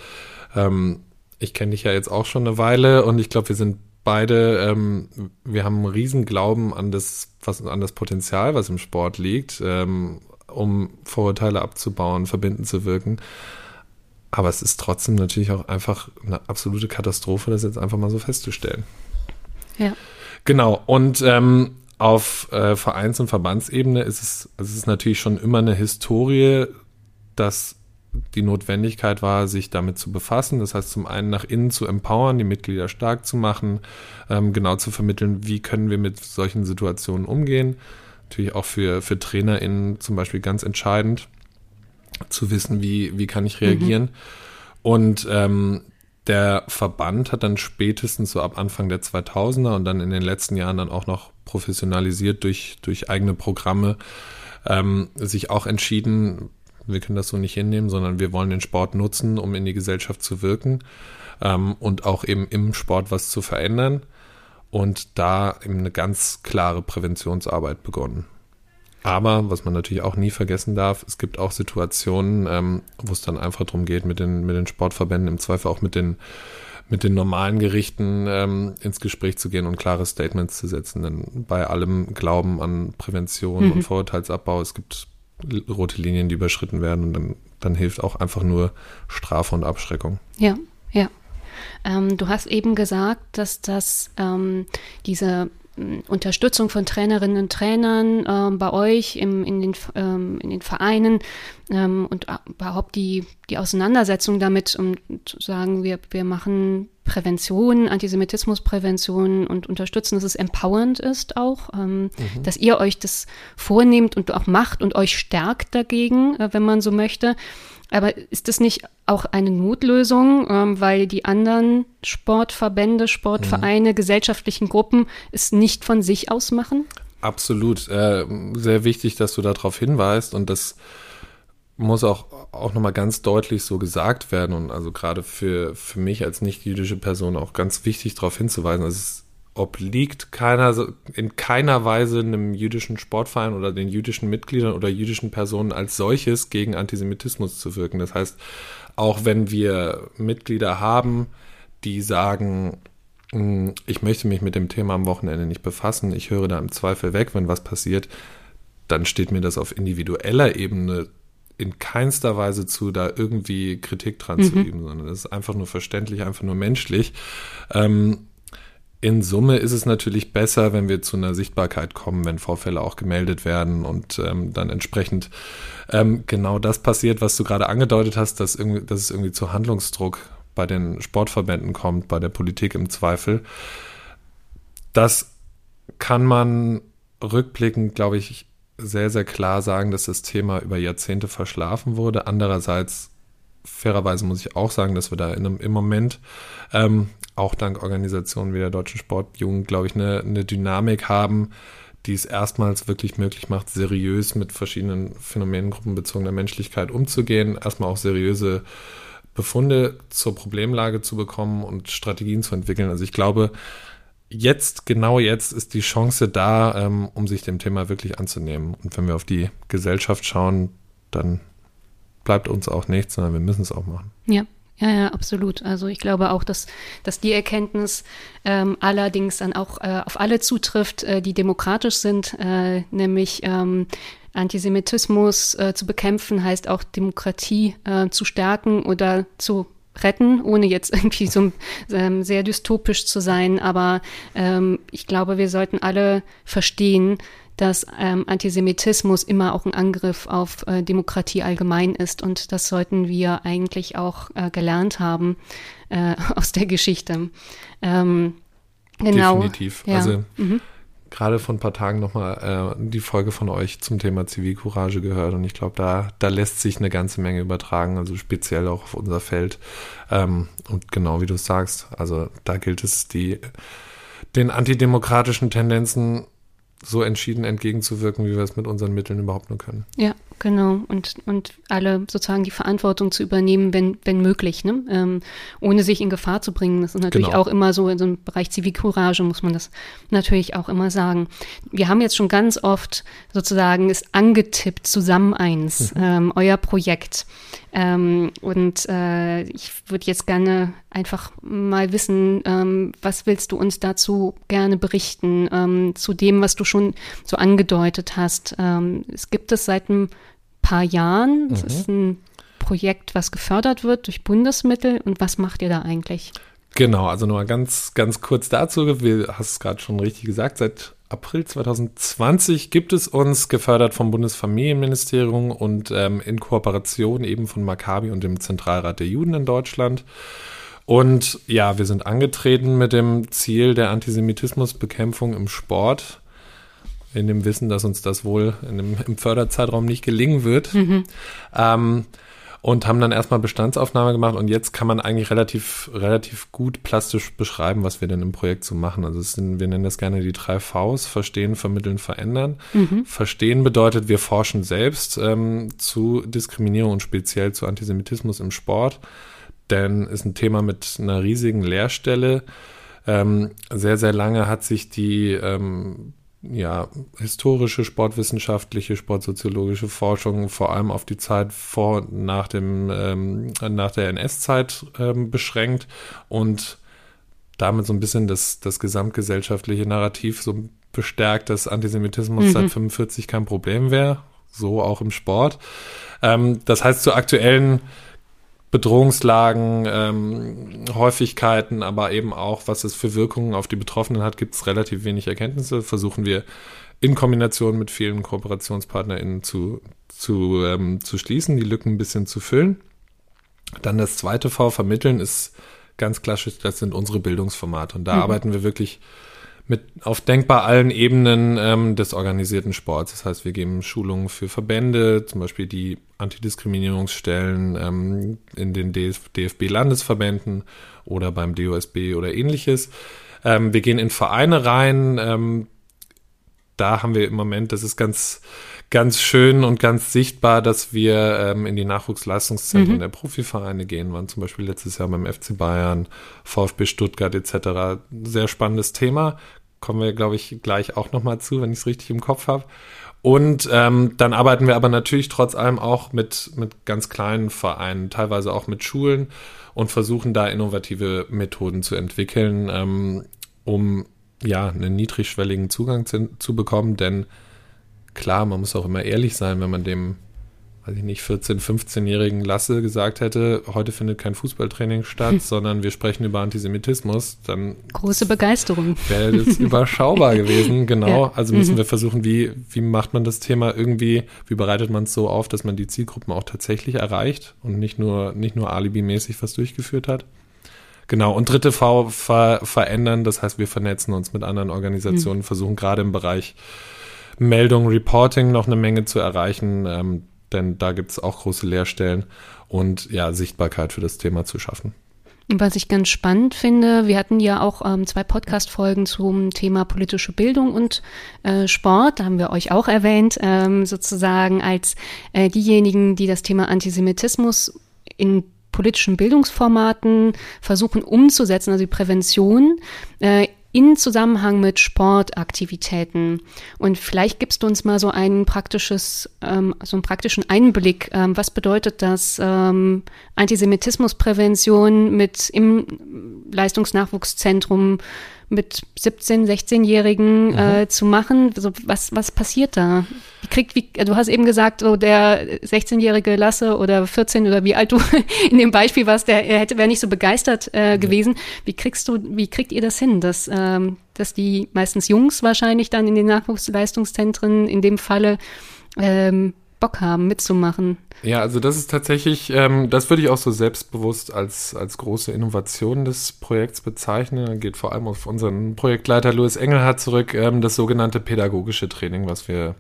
ähm, ich kenne dich ja jetzt auch schon eine Weile und ich glaube, wir sind beide, ähm, wir haben einen riesen Glauben an das, was, an das Potenzial, was im Sport liegt, ähm, um Vorurteile abzubauen, verbinden zu wirken. Aber es ist trotzdem natürlich auch einfach eine absolute Katastrophe, das jetzt einfach mal so festzustellen. Ja. Genau. Und ähm, auf äh, Vereins- und Verbandsebene ist es, es ist natürlich schon immer eine Historie, dass die Notwendigkeit war, sich damit zu befassen. Das heißt, zum einen nach innen zu empowern, die Mitglieder stark zu machen, ähm, genau zu vermitteln, wie können wir mit solchen Situationen umgehen. Natürlich auch für, für TrainerInnen zum Beispiel ganz entscheidend, zu wissen, wie, wie kann ich reagieren. Mhm. Und ähm, der Verband hat dann spätestens so ab Anfang der 2000er und dann in den letzten Jahren dann auch noch professionalisiert durch, durch eigene Programme ähm, sich auch entschieden, wir können das so nicht hinnehmen, sondern wir wollen den Sport nutzen, um in die Gesellschaft zu wirken ähm, und auch eben im Sport was zu verändern. Und da eben eine ganz klare Präventionsarbeit begonnen. Aber was man natürlich auch nie vergessen darf, es gibt auch Situationen, ähm, wo es dann einfach darum geht, mit den, mit den Sportverbänden, im Zweifel auch mit den, mit den normalen Gerichten ähm, ins Gespräch zu gehen und klare Statements zu setzen. Denn bei allem Glauben an Prävention mhm. und Vorurteilsabbau, es gibt rote Linien, die überschritten werden und dann, dann hilft auch einfach nur Strafe und Abschreckung. Ja, ja. Ähm, du hast eben gesagt, dass das ähm, diese Unterstützung von Trainerinnen und Trainern ähm, bei euch im, in, den, ähm, in den Vereinen ähm, und überhaupt die, die Auseinandersetzung damit, um zu sagen, wir, wir machen Prävention, Antisemitismusprävention und unterstützen, dass es empowernd ist auch, ähm, mhm. dass ihr euch das vornehmt und auch macht und euch stärkt dagegen, äh, wenn man so möchte. Aber ist das nicht auch eine Notlösung, ähm, weil die anderen Sportverbände, Sportvereine, mhm. gesellschaftlichen Gruppen es nicht von sich aus machen? Absolut. Äh, sehr wichtig, dass du darauf hinweist und das muss auch, auch nochmal ganz deutlich so gesagt werden und also gerade für, für mich als nicht-jüdische Person auch ganz wichtig darauf hinzuweisen. Also es obliegt keiner, in keiner Weise einem jüdischen Sportverein oder den jüdischen Mitgliedern oder jüdischen Personen als solches gegen Antisemitismus zu wirken. Das heißt, auch wenn wir Mitglieder haben, die sagen, hm, ich möchte mich mit dem Thema am Wochenende nicht befassen, ich höre da im Zweifel weg, wenn was passiert, dann steht mir das auf individueller Ebene in keinster Weise zu, da irgendwie Kritik dran mhm. zu üben, sondern das ist einfach nur verständlich, einfach nur menschlich. Ähm, in Summe ist es natürlich besser, wenn wir zu einer Sichtbarkeit kommen, wenn Vorfälle auch gemeldet werden und ähm, dann entsprechend ähm, genau das passiert, was du gerade angedeutet hast, dass, irgendwie, dass es irgendwie zu Handlungsdruck bei den Sportverbänden kommt, bei der Politik im Zweifel. Das kann man rückblickend, glaube ich, sehr, sehr klar sagen, dass das Thema über Jahrzehnte verschlafen wurde. Andererseits, fairerweise muss ich auch sagen, dass wir da in einem, im Moment ähm, auch dank Organisationen wie der Deutschen Sportjugend, glaube ich, eine, eine Dynamik haben, die es erstmals wirklich möglich macht, seriös mit verschiedenen Phänomengruppen bezogener Menschlichkeit umzugehen, erstmal auch seriöse Befunde zur Problemlage zu bekommen und Strategien zu entwickeln. Also ich glaube, jetzt, genau jetzt ist die Chance da, ähm, um sich dem Thema wirklich anzunehmen. Und wenn wir auf die Gesellschaft schauen, dann bleibt uns auch nichts, sondern wir müssen es auch machen. Ja. Ja, ja, absolut. Also ich glaube auch, dass, dass die Erkenntnis ähm, allerdings dann auch äh, auf alle zutrifft, äh, die demokratisch sind, äh, nämlich ähm, Antisemitismus äh, zu bekämpfen heißt auch Demokratie äh, zu stärken oder zu retten, ohne jetzt irgendwie so ähm, sehr dystopisch zu sein. Aber ähm, ich glaube, wir sollten alle verstehen, dass ähm, Antisemitismus immer auch ein Angriff auf äh, Demokratie allgemein ist. Und das sollten wir eigentlich auch äh, gelernt haben äh, aus der Geschichte. Ähm, genau. Definitiv. Ja. Also mhm. gerade vor ein paar Tagen nochmal äh, die Folge von euch zum Thema Zivilcourage gehört und ich glaube, da, da lässt sich eine ganze Menge übertragen, also speziell auch auf unser Feld. Ähm, und genau wie du sagst, also da gilt es, die, den antidemokratischen Tendenzen so entschieden entgegenzuwirken, wie wir es mit unseren Mitteln überhaupt nur können. Ja, genau. Und, und alle sozusagen die Verantwortung zu übernehmen, wenn, wenn möglich, ne? Ähm, ohne sich in Gefahr zu bringen. Das ist natürlich genau. auch immer so in so einem Bereich Zivilcourage, muss man das natürlich auch immer sagen. Wir haben jetzt schon ganz oft sozusagen es angetippt, zusammen eins, mhm. ähm, euer Projekt. Ähm, und äh, ich würde jetzt gerne einfach mal wissen, ähm, was willst du uns dazu gerne berichten, ähm, zu dem, was du schon so angedeutet hast. Ähm, es gibt es seit ein paar Jahren. Es mhm. ist ein Projekt, was gefördert wird durch Bundesmittel. Und was macht ihr da eigentlich? Genau, also nur ganz, ganz kurz dazu. Du hast es gerade schon richtig gesagt. Seit April 2020 gibt es uns, gefördert vom Bundesfamilienministerium und ähm, in Kooperation eben von Maccabi und dem Zentralrat der Juden in Deutschland. Und ja, wir sind angetreten mit dem Ziel der Antisemitismusbekämpfung im Sport, in dem Wissen, dass uns das wohl dem, im Förderzeitraum nicht gelingen wird. Mhm. Ähm, und haben dann erstmal Bestandsaufnahme gemacht und jetzt kann man eigentlich relativ, relativ gut plastisch beschreiben, was wir denn im Projekt so machen. Also sind, wir nennen das gerne die drei Vs, verstehen, vermitteln, verändern. Mhm. Verstehen bedeutet, wir forschen selbst ähm, zu Diskriminierung und speziell zu Antisemitismus im Sport, denn ist ein Thema mit einer riesigen Leerstelle. Ähm, sehr, sehr lange hat sich die ähm, ja, historische, sportwissenschaftliche, sportsoziologische Forschung vor allem auf die Zeit vor und nach, dem, ähm, nach der NS-Zeit ähm, beschränkt und damit so ein bisschen das, das gesamtgesellschaftliche Narrativ so bestärkt, dass Antisemitismus mhm. seit 45 kein Problem wäre, so auch im Sport. Ähm, das heißt, zu aktuellen Bedrohungslagen, ähm, Häufigkeiten, aber eben auch, was es für Wirkungen auf die Betroffenen hat, gibt es relativ wenig Erkenntnisse. Versuchen wir in Kombination mit vielen KooperationspartnerInnen zu, zu, ähm, zu schließen, die Lücken ein bisschen zu füllen. Dann das zweite V, vermitteln, ist ganz klassisch, das sind unsere Bildungsformate. Und da mhm. arbeiten wir wirklich mit auf denkbar allen Ebenen ähm, des organisierten Sports. Das heißt, wir geben Schulungen für Verbände, zum Beispiel die Antidiskriminierungsstellen ähm, in den DFB-Landesverbänden oder beim DOSB oder ähnliches. Ähm, wir gehen in Vereine rein. Ähm, da haben wir im Moment, das ist ganz ganz schön und ganz sichtbar, dass wir ähm, in die Nachwuchsleistungszentren mhm. der Profivereine gehen, waren zum Beispiel letztes Jahr beim FC Bayern, VfB Stuttgart etc. Sehr spannendes Thema. Kommen wir, glaube ich, gleich auch nochmal zu, wenn ich es richtig im Kopf habe. Und ähm, dann arbeiten wir aber natürlich trotz allem auch mit, mit ganz kleinen Vereinen, teilweise auch mit Schulen und versuchen da innovative Methoden zu entwickeln, ähm, um ja einen niedrigschwelligen Zugang zu, zu bekommen, denn klar, man muss auch immer ehrlich sein, wenn man dem, weiß ich nicht, 14-, 15-jährigen Lasse gesagt hätte, heute findet kein Fußballtraining statt, hm. sondern wir sprechen über Antisemitismus, dann große Begeisterung. Wäre das überschaubar gewesen, genau. Ja. Also müssen mhm. wir versuchen, wie, wie macht man das Thema irgendwie, wie bereitet man es so auf, dass man die Zielgruppen auch tatsächlich erreicht und nicht nur, nicht nur alibimäßig was durchgeführt hat. Genau, und dritte V ver verändern, das heißt, wir vernetzen uns mit anderen Organisationen, mhm. versuchen gerade im Bereich Meldung, Reporting noch eine Menge zu erreichen, ähm, denn da gibt es auch große Leerstellen und ja, Sichtbarkeit für das Thema zu schaffen. Was ich ganz spannend finde, wir hatten ja auch ähm, zwei Podcast-Folgen zum Thema politische Bildung und äh, Sport. Da haben wir euch auch erwähnt, ähm, sozusagen als äh, diejenigen, die das Thema Antisemitismus in politischen Bildungsformaten versuchen umzusetzen, also die Prävention äh, in Zusammenhang mit Sportaktivitäten. Und vielleicht gibst du uns mal so ein praktisches, ähm, so einen praktischen Einblick. Ähm, was bedeutet das ähm, Antisemitismusprävention mit im Leistungsnachwuchszentrum mit 17, 16-Jährigen mhm. äh, zu machen? Also was, was passiert da? Wie kriegt, wie, du hast eben gesagt, so der 16-jährige Lasse oder 14 oder wie alt du in dem Beispiel warst, der er hätte wäre nicht so begeistert äh, gewesen. Wie kriegst du, wie kriegt ihr das hin, dass, ähm, dass die meistens Jungs wahrscheinlich dann in den Nachwuchsleistungszentren in dem Falle ähm, Bock haben, mitzumachen. Ja, also das ist tatsächlich, ähm, das würde ich auch so selbstbewusst als, als große Innovation des Projekts bezeichnen. Geht vor allem auf unseren Projektleiter Louis Engelhardt zurück, ähm, das sogenannte pädagogische Training, was wir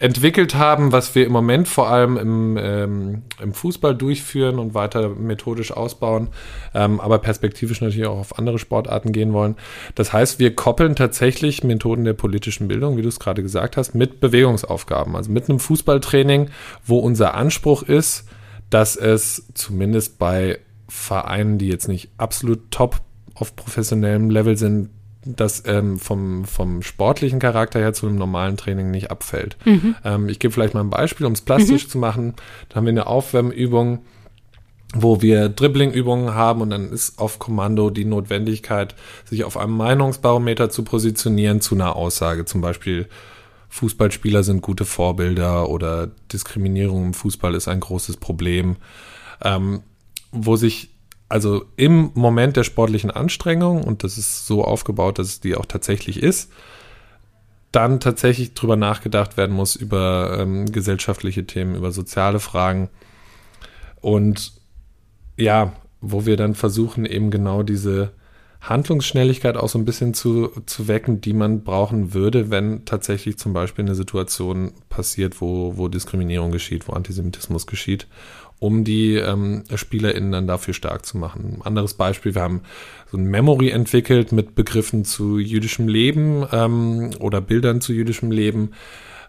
entwickelt haben, was wir im Moment vor allem im, ähm, im Fußball durchführen und weiter methodisch ausbauen, ähm, aber perspektivisch natürlich auch auf andere Sportarten gehen wollen. Das heißt, wir koppeln tatsächlich Methoden der politischen Bildung, wie du es gerade gesagt hast, mit Bewegungsaufgaben, also mit einem Fußballtraining, wo unser Anspruch ist, dass es zumindest bei Vereinen, die jetzt nicht absolut top auf professionellem Level sind, das ähm, vom, vom sportlichen Charakter her zu einem normalen Training nicht abfällt. Mhm. Ähm, ich gebe vielleicht mal ein Beispiel, um es plastisch mhm. zu machen. Da haben wir eine Aufwärmübung, wo wir Dribbling-Übungen haben und dann ist auf Kommando die Notwendigkeit, sich auf einem Meinungsbarometer zu positionieren zu einer Aussage. Zum Beispiel, Fußballspieler sind gute Vorbilder oder Diskriminierung im Fußball ist ein großes Problem. Ähm, wo sich also im Moment der sportlichen Anstrengung, und das ist so aufgebaut, dass es die auch tatsächlich ist, dann tatsächlich drüber nachgedacht werden muss über ähm, gesellschaftliche Themen, über soziale Fragen. Und ja, wo wir dann versuchen, eben genau diese Handlungsschnelligkeit auch so ein bisschen zu, zu wecken, die man brauchen würde, wenn tatsächlich zum Beispiel eine Situation passiert, wo, wo Diskriminierung geschieht, wo Antisemitismus geschieht um die ähm, SpielerInnen dann dafür stark zu machen. Ein anderes Beispiel, wir haben so ein Memory entwickelt mit Begriffen zu jüdischem Leben ähm, oder Bildern zu jüdischem Leben,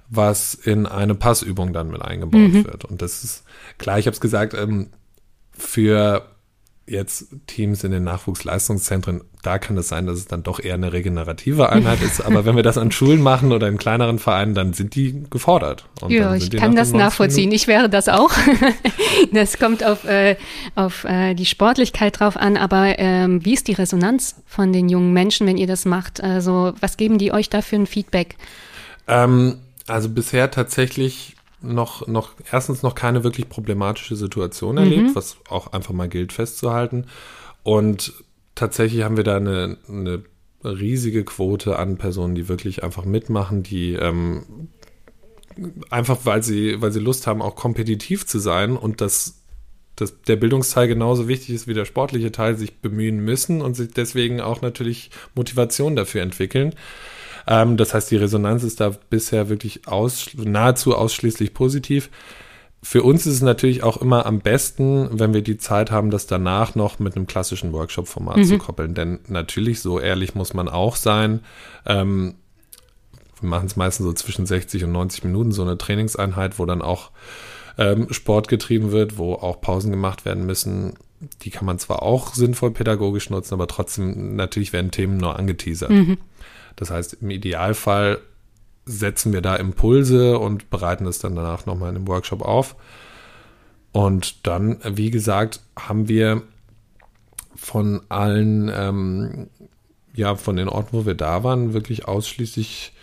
was in eine Passübung dann mit eingebaut mhm. wird. Und das ist, klar, ich habe es gesagt, ähm, für jetzt Teams in den Nachwuchsleistungszentren, da kann es sein, dass es dann doch eher eine regenerative Einheit ist. Aber wenn wir das an Schulen machen oder in kleineren Vereinen, dann sind die gefordert. Und ja, ich kann das nachvollziehen. Ich wäre das auch. das kommt auf, äh, auf äh, die Sportlichkeit drauf an. Aber ähm, wie ist die Resonanz von den jungen Menschen, wenn ihr das macht? Also was geben die euch da für ein Feedback? Ähm, also bisher tatsächlich noch, noch, erstens noch keine wirklich problematische Situation erlebt, mhm. was auch einfach mal gilt festzuhalten. Und tatsächlich haben wir da eine, eine riesige Quote an Personen, die wirklich einfach mitmachen, die ähm, einfach, weil sie, weil sie Lust haben, auch kompetitiv zu sein und dass, dass der Bildungsteil genauso wichtig ist wie der sportliche Teil, sich bemühen müssen und sich deswegen auch natürlich Motivation dafür entwickeln. Ähm, das heißt, die Resonanz ist da bisher wirklich aus, nahezu ausschließlich positiv. Für uns ist es natürlich auch immer am besten, wenn wir die Zeit haben, das danach noch mit einem klassischen Workshop-Format mhm. zu koppeln. Denn natürlich, so ehrlich muss man auch sein, ähm, wir machen es meistens so zwischen 60 und 90 Minuten, so eine Trainingseinheit, wo dann auch ähm, Sport getrieben wird, wo auch Pausen gemacht werden müssen. Die kann man zwar auch sinnvoll pädagogisch nutzen, aber trotzdem natürlich werden Themen nur angeteasert. Mhm. Das heißt, im Idealfall setzen wir da Impulse und bereiten es dann danach nochmal in einem Workshop auf. Und dann, wie gesagt, haben wir von allen, ähm, ja, von den Orten, wo wir da waren, wirklich ausschließlich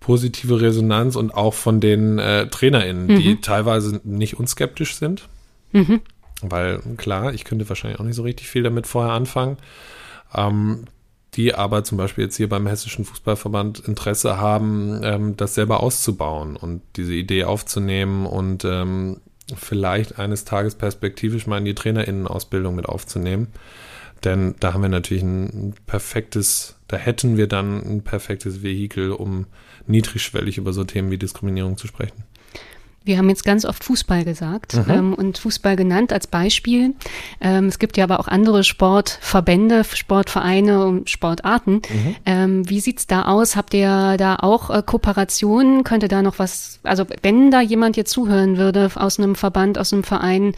positive Resonanz und auch von den äh, TrainerInnen, mhm. die teilweise nicht unskeptisch sind. Mhm. Weil klar, ich könnte wahrscheinlich auch nicht so richtig viel damit vorher anfangen. Ähm, die aber zum Beispiel jetzt hier beim Hessischen Fußballverband Interesse haben, ähm, das selber auszubauen und diese Idee aufzunehmen und ähm, vielleicht eines Tages perspektivisch mal in die Trainerinnenausbildung mit aufzunehmen. Denn da haben wir natürlich ein perfektes, da hätten wir dann ein perfektes Vehikel, um niedrigschwellig über so Themen wie Diskriminierung zu sprechen. Wir haben jetzt ganz oft Fußball gesagt mhm. ähm, und Fußball genannt als Beispiel. Ähm, es gibt ja aber auch andere Sportverbände, Sportvereine und Sportarten. Mhm. Ähm, wie sieht's da aus? Habt ihr da auch äh, Kooperationen? Könnte da noch was, also wenn da jemand jetzt zuhören würde aus einem Verband, aus einem Verein,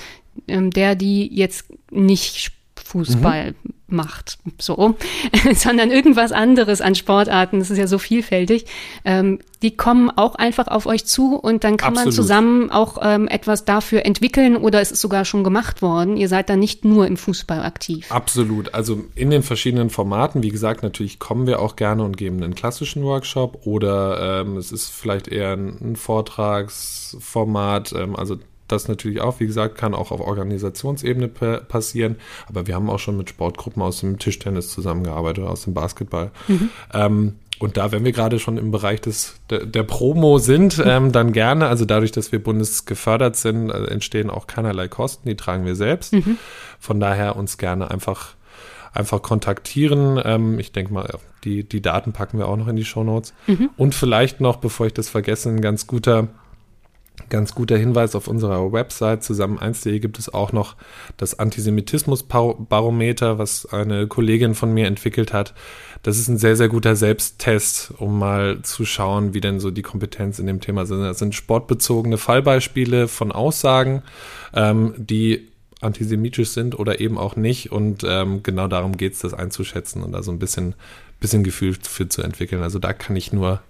ähm, der die jetzt nicht Fußball mhm. macht, so, sondern irgendwas anderes an Sportarten. Das ist ja so vielfältig. Ähm, die kommen auch einfach auf euch zu und dann kann Absolut. man zusammen auch ähm, etwas dafür entwickeln oder es ist sogar schon gemacht worden. Ihr seid dann nicht nur im Fußball aktiv. Absolut. Also in den verschiedenen Formaten, wie gesagt, natürlich kommen wir auch gerne und geben einen klassischen Workshop oder ähm, es ist vielleicht eher ein, ein Vortragsformat. Ähm, also das natürlich auch, wie gesagt, kann auch auf Organisationsebene passieren. Aber wir haben auch schon mit Sportgruppen aus dem Tischtennis zusammengearbeitet oder aus dem Basketball. Mhm. Ähm, und da, wenn wir gerade schon im Bereich des, der, der Promo sind, ähm, dann gerne, also dadurch, dass wir bundesgefördert sind, äh, entstehen auch keinerlei Kosten, die tragen wir selbst. Mhm. Von daher uns gerne einfach, einfach kontaktieren. Ähm, ich denke mal, die, die Daten packen wir auch noch in die Show Notes. Mhm. Und vielleicht noch, bevor ich das vergesse, ein ganz guter Ganz guter Hinweis auf unserer Website zusammen1.de gibt es auch noch das Antisemitismus-Barometer, was eine Kollegin von mir entwickelt hat. Das ist ein sehr, sehr guter Selbsttest, um mal zu schauen, wie denn so die Kompetenz in dem Thema sind. Das sind sportbezogene Fallbeispiele von Aussagen, ähm, die antisemitisch sind oder eben auch nicht. Und ähm, genau darum geht es, das einzuschätzen und da so ein bisschen, bisschen Gefühl für zu entwickeln. Also da kann ich nur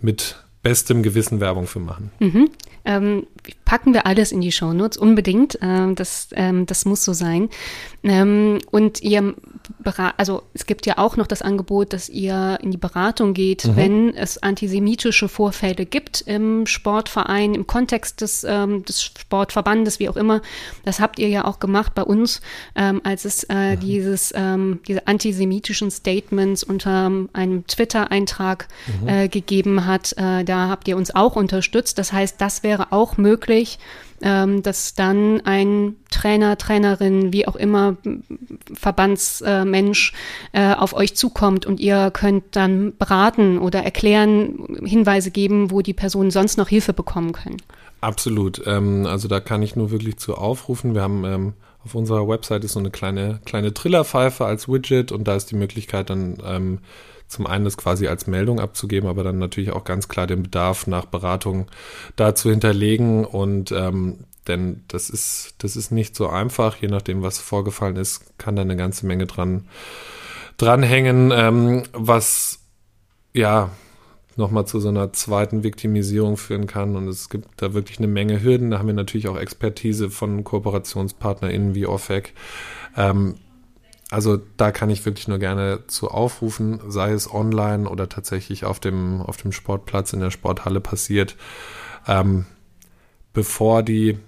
mit bestem Gewissen Werbung für machen. Mhm. Ähm, packen wir alles in die Shownotes, unbedingt. Ähm, das, ähm, das muss so sein. Ähm, und ihr, also es gibt ja auch noch das Angebot, dass ihr in die Beratung geht, mhm. wenn es antisemitische Vorfälle gibt im Sportverein, im Kontext des, ähm, des Sportverbandes, wie auch immer. Das habt ihr ja auch gemacht bei uns, ähm, als es äh, mhm. dieses, diese antisemitischen Statements unter einem Twitter-Eintrag mhm. äh, gegeben hat. Äh, da habt ihr uns auch unterstützt. Das heißt, das wäre auch möglich, ähm, dass dann ein Trainer, Trainerin, wie auch immer, Verbandsmensch äh, auf euch zukommt und ihr könnt dann beraten oder erklären, Hinweise geben, wo die Personen sonst noch Hilfe bekommen können. Absolut. Ähm, also da kann ich nur wirklich zu aufrufen. Wir haben ähm, auf unserer Website ist so eine kleine, kleine Trillerpfeife als Widget und da ist die Möglichkeit dann ähm, zum einen das quasi als Meldung abzugeben, aber dann natürlich auch ganz klar den Bedarf nach Beratung da zu hinterlegen und ähm, denn das ist, das ist nicht so einfach, je nachdem, was vorgefallen ist, kann da eine ganze Menge dran dranhängen, ähm, was ja nochmal zu so einer zweiten Viktimisierung führen kann. Und es gibt da wirklich eine Menge Hürden. Da haben wir natürlich auch Expertise von KooperationspartnerInnen wie OFEC. Ähm, also da kann ich wirklich nur gerne zu aufrufen, sei es online oder tatsächlich auf dem, auf dem Sportplatz in der Sporthalle passiert, ähm, bevor die,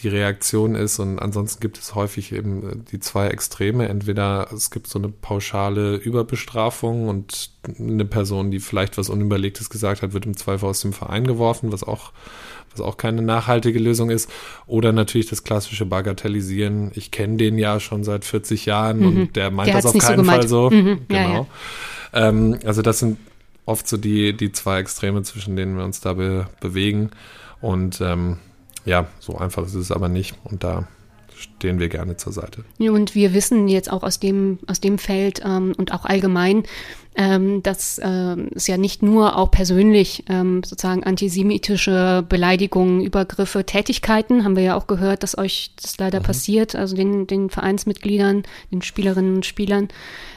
die Reaktion ist. Und ansonsten gibt es häufig eben die zwei Extreme. Entweder es gibt so eine pauschale Überbestrafung und eine Person, die vielleicht was Unüberlegtes gesagt hat, wird im Zweifel aus dem Verein geworfen, was auch was auch keine nachhaltige Lösung ist. Oder natürlich das klassische Bagatellisieren. Ich kenne den ja schon seit 40 Jahren mhm. und der meint der das auf keinen so Fall so. Mhm. Genau. Ja, ja. Ähm, also das sind oft so die, die zwei Extreme, zwischen denen wir uns da be bewegen. Und ähm, ja, so einfach ist es aber nicht. Und da stehen wir gerne zur Seite. Und wir wissen jetzt auch aus dem, aus dem Feld ähm, und auch allgemein, ähm, dass ähm, es ja nicht nur auch persönlich ähm, sozusagen antisemitische Beleidigungen, Übergriffe, Tätigkeiten, haben wir ja auch gehört, dass euch das leider mhm. passiert, also den, den Vereinsmitgliedern, den Spielerinnen und Spielern,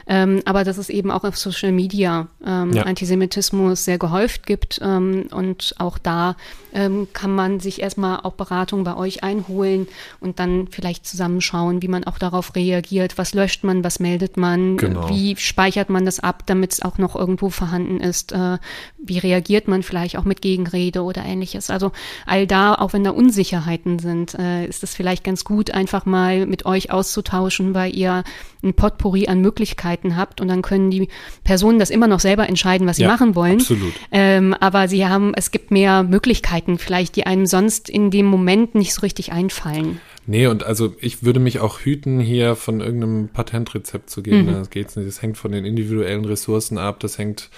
ähm, aber dass es eben auch auf Social Media ähm, ja. Antisemitismus sehr gehäuft gibt ähm, und auch da ähm, kann man sich erstmal auch Beratung bei euch einholen und dann vielleicht zusammenschauen, wie man auch darauf reagiert, was löscht man, was meldet man, genau. wie speichert man das ab, damit es auch noch irgendwo vorhanden ist. Äh, wie reagiert man vielleicht auch mit Gegenrede oder ähnliches. Also all da, auch wenn da Unsicherheiten sind, äh, ist es vielleicht ganz gut, einfach mal mit euch auszutauschen, weil ihr ein Potpourri an Möglichkeiten habt und dann können die Personen das immer noch selber entscheiden, was sie ja, machen wollen. Absolut. Ähm, aber sie haben, es gibt mehr Möglichkeiten vielleicht, die einem sonst in dem Moment nicht so richtig einfallen. Nee, und also ich würde mich auch hüten, hier von irgendeinem Patentrezept zu geben. Mhm. Das geht's nicht. Das hängt von den individuellen Ressourcen ab. Das hängt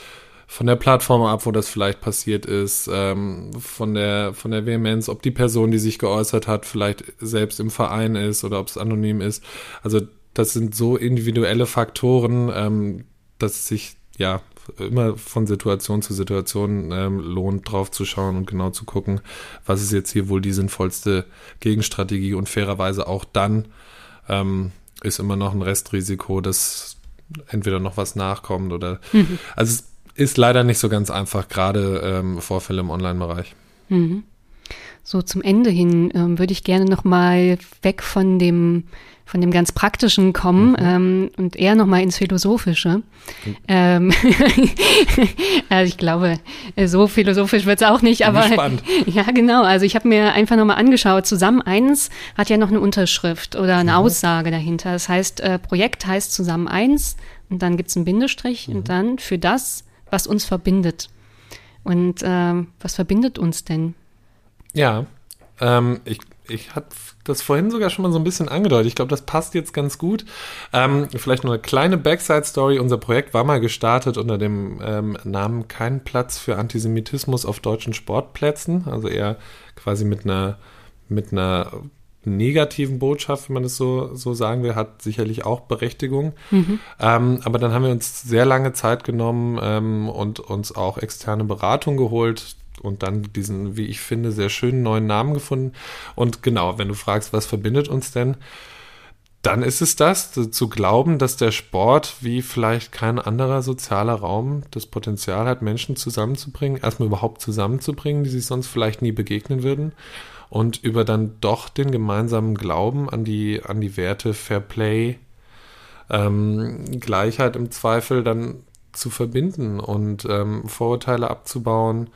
von der Plattform ab, wo das vielleicht passiert ist, ähm, von der von der Vehemenz, ob die Person, die sich geäußert hat, vielleicht selbst im Verein ist oder ob es anonym ist. Also das sind so individuelle Faktoren, ähm, dass sich ja immer von Situation zu Situation ähm, lohnt, drauf zu schauen und genau zu gucken, was ist jetzt hier wohl die sinnvollste Gegenstrategie und fairerweise auch dann ähm, ist immer noch ein Restrisiko, dass entweder noch was nachkommt oder mhm. also es ist leider nicht so ganz einfach, gerade ähm, Vorfälle im Online-Bereich. Mhm. So zum Ende hin ähm, würde ich gerne noch mal weg von dem von dem ganz Praktischen kommen mhm. ähm, und eher nochmal ins Philosophische. Mhm. Ähm, also ich glaube, so philosophisch wird es auch nicht, aber spannend. ja, genau. Also ich habe mir einfach nochmal angeschaut, zusammen eins hat ja noch eine Unterschrift oder eine mhm. Aussage dahinter. Das heißt, äh, Projekt heißt zusammen eins, und dann gibt es einen Bindestrich mhm. und dann für das, was uns verbindet. Und ähm, was verbindet uns denn? Ja, ähm, ich, ich hatte das vorhin sogar schon mal so ein bisschen angedeutet. Ich glaube, das passt jetzt ganz gut. Ähm, vielleicht noch eine kleine Backside-Story. Unser Projekt war mal gestartet unter dem ähm, Namen Kein Platz für Antisemitismus auf deutschen Sportplätzen. Also eher quasi mit einer, mit einer negativen Botschaft, wenn man das so, so sagen will, hat sicherlich auch Berechtigung. Mhm. Ähm, aber dann haben wir uns sehr lange Zeit genommen ähm, und uns auch externe Beratung geholt und dann diesen, wie ich finde, sehr schönen neuen Namen gefunden. Und genau, wenn du fragst, was verbindet uns denn? Dann ist es das, zu glauben, dass der Sport wie vielleicht kein anderer sozialer Raum das Potenzial hat, Menschen zusammenzubringen, erstmal überhaupt zusammenzubringen, die sich sonst vielleicht nie begegnen würden und über dann doch den gemeinsamen Glauben an die, an die Werte Fair Play, ähm, Gleichheit im Zweifel dann zu verbinden und ähm, Vorurteile abzubauen,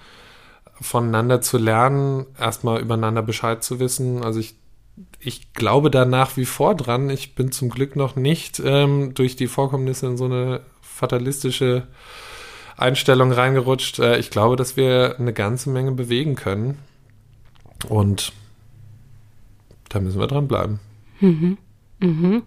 voneinander zu lernen, erstmal übereinander Bescheid zu wissen. Also ich, ich glaube da nach wie vor dran. Ich bin zum Glück noch nicht ähm, durch die Vorkommnisse in so eine fatalistische Einstellung reingerutscht. Äh, ich glaube, dass wir eine ganze Menge bewegen können. Und da müssen wir dranbleiben. Mhm. Mhm.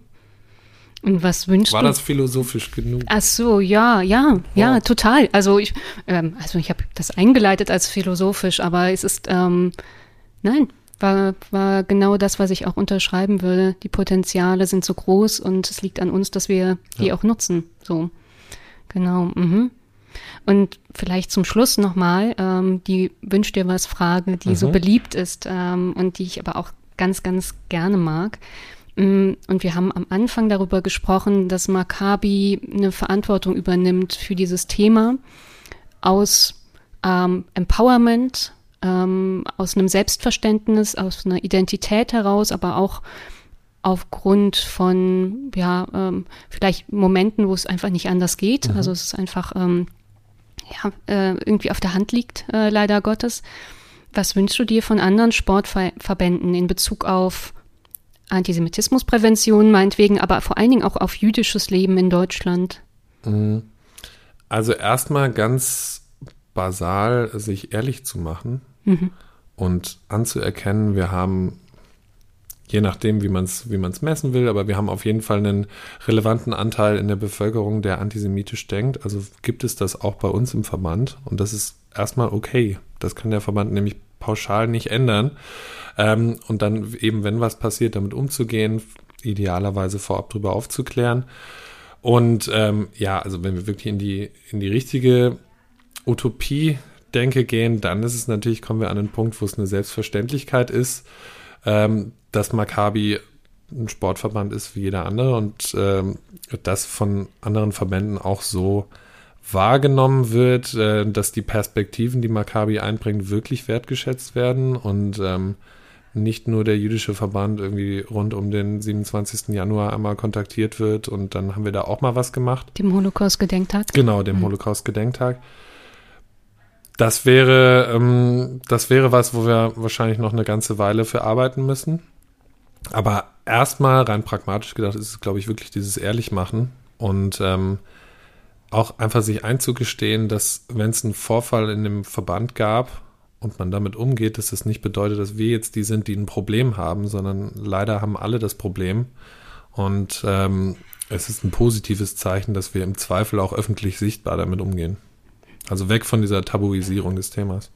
Und was wünschst War du? das philosophisch genug? Ach so, ja, ja, ja, total. Also ich, ähm, also ich habe das eingeleitet als philosophisch, aber es ist, ähm, nein, war, war genau das, was ich auch unterschreiben würde. Die Potenziale sind so groß und es liegt an uns, dass wir die ja. auch nutzen. So, genau. Mhm. Und vielleicht zum Schluss nochmal ähm, die Wünsch dir was Frage, die mhm. so beliebt ist ähm, und die ich aber auch ganz, ganz gerne mag. Mm, und wir haben am Anfang darüber gesprochen, dass Maccabi eine Verantwortung übernimmt für dieses Thema aus ähm, Empowerment, ähm, aus einem Selbstverständnis, aus einer Identität heraus, aber auch aufgrund von, ja, ähm, vielleicht Momenten, wo es einfach nicht anders geht. Mhm. Also es ist einfach ähm, ja, äh, irgendwie auf der Hand liegt, äh, leider Gottes. Was wünschst du dir von anderen Sportverbänden in Bezug auf Antisemitismusprävention, meinetwegen, aber vor allen Dingen auch auf jüdisches Leben in Deutschland? Mhm. Also erstmal ganz basal, sich ehrlich zu machen mhm. und anzuerkennen, wir haben je nachdem, wie man es wie man's messen will, aber wir haben auf jeden Fall einen relevanten Anteil in der Bevölkerung, der antisemitisch denkt. Also gibt es das auch bei uns im Verband und das ist erstmal okay. Das kann der Verband nämlich pauschal nicht ändern. Ähm, und dann eben, wenn was passiert, damit umzugehen, idealerweise vorab drüber aufzuklären. Und ähm, ja, also wenn wir wirklich in die, in die richtige Utopie denke gehen, dann ist es natürlich, kommen wir an einen Punkt, wo es eine Selbstverständlichkeit ist, ähm, dass Maccabi ein Sportverband ist wie jeder andere und ähm, das von anderen Verbänden auch so wahrgenommen wird, äh, dass die Perspektiven, die Maccabi einbringt, wirklich wertgeschätzt werden und ähm, nicht nur der jüdische Verband irgendwie rund um den 27. Januar einmal kontaktiert wird und dann haben wir da auch mal was gemacht. Dem Holocaust-Gedenktag? Genau, dem mhm. Holocaust-Gedenktag. Das wäre, ähm, das wäre was, wo wir wahrscheinlich noch eine ganze Weile für arbeiten müssen. Aber erstmal rein pragmatisch gedacht ist es, glaube ich, wirklich dieses Ehrlichmachen und ähm, auch einfach sich einzugestehen, dass wenn es einen Vorfall in dem Verband gab und man damit umgeht, dass das nicht bedeutet, dass wir jetzt die sind, die ein Problem haben, sondern leider haben alle das Problem. Und ähm, es ist ein positives Zeichen, dass wir im Zweifel auch öffentlich sichtbar damit umgehen. Also weg von dieser Tabuisierung des Themas.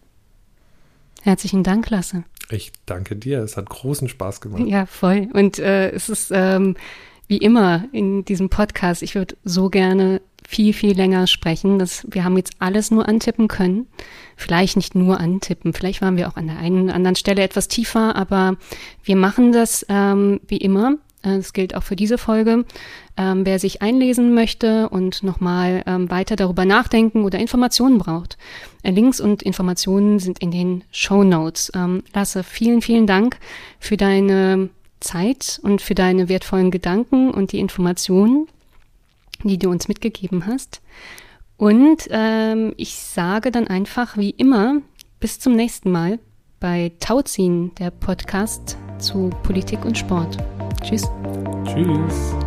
Herzlichen Dank, Lasse. Ich danke dir. Es hat großen Spaß gemacht. Ja, voll. Und äh, es ist ähm, wie immer in diesem Podcast, ich würde so gerne viel, viel länger sprechen. Das, wir haben jetzt alles nur antippen können. Vielleicht nicht nur antippen, vielleicht waren wir auch an der einen oder anderen Stelle etwas tiefer, aber wir machen das ähm, wie immer äh, das gilt auch für diese Folge. Ähm, wer sich einlesen möchte und nochmal ähm, weiter darüber nachdenken oder Informationen braucht. Äh, Links und Informationen sind in den Show Notes. Ähm, Lasse, vielen, vielen Dank für deine Zeit und für deine wertvollen Gedanken und die Informationen, die du uns mitgegeben hast. Und ähm, ich sage dann einfach wie immer, bis zum nächsten Mal bei Tauziehen, der Podcast zu Politik und Sport. Tschüss. Tschüss.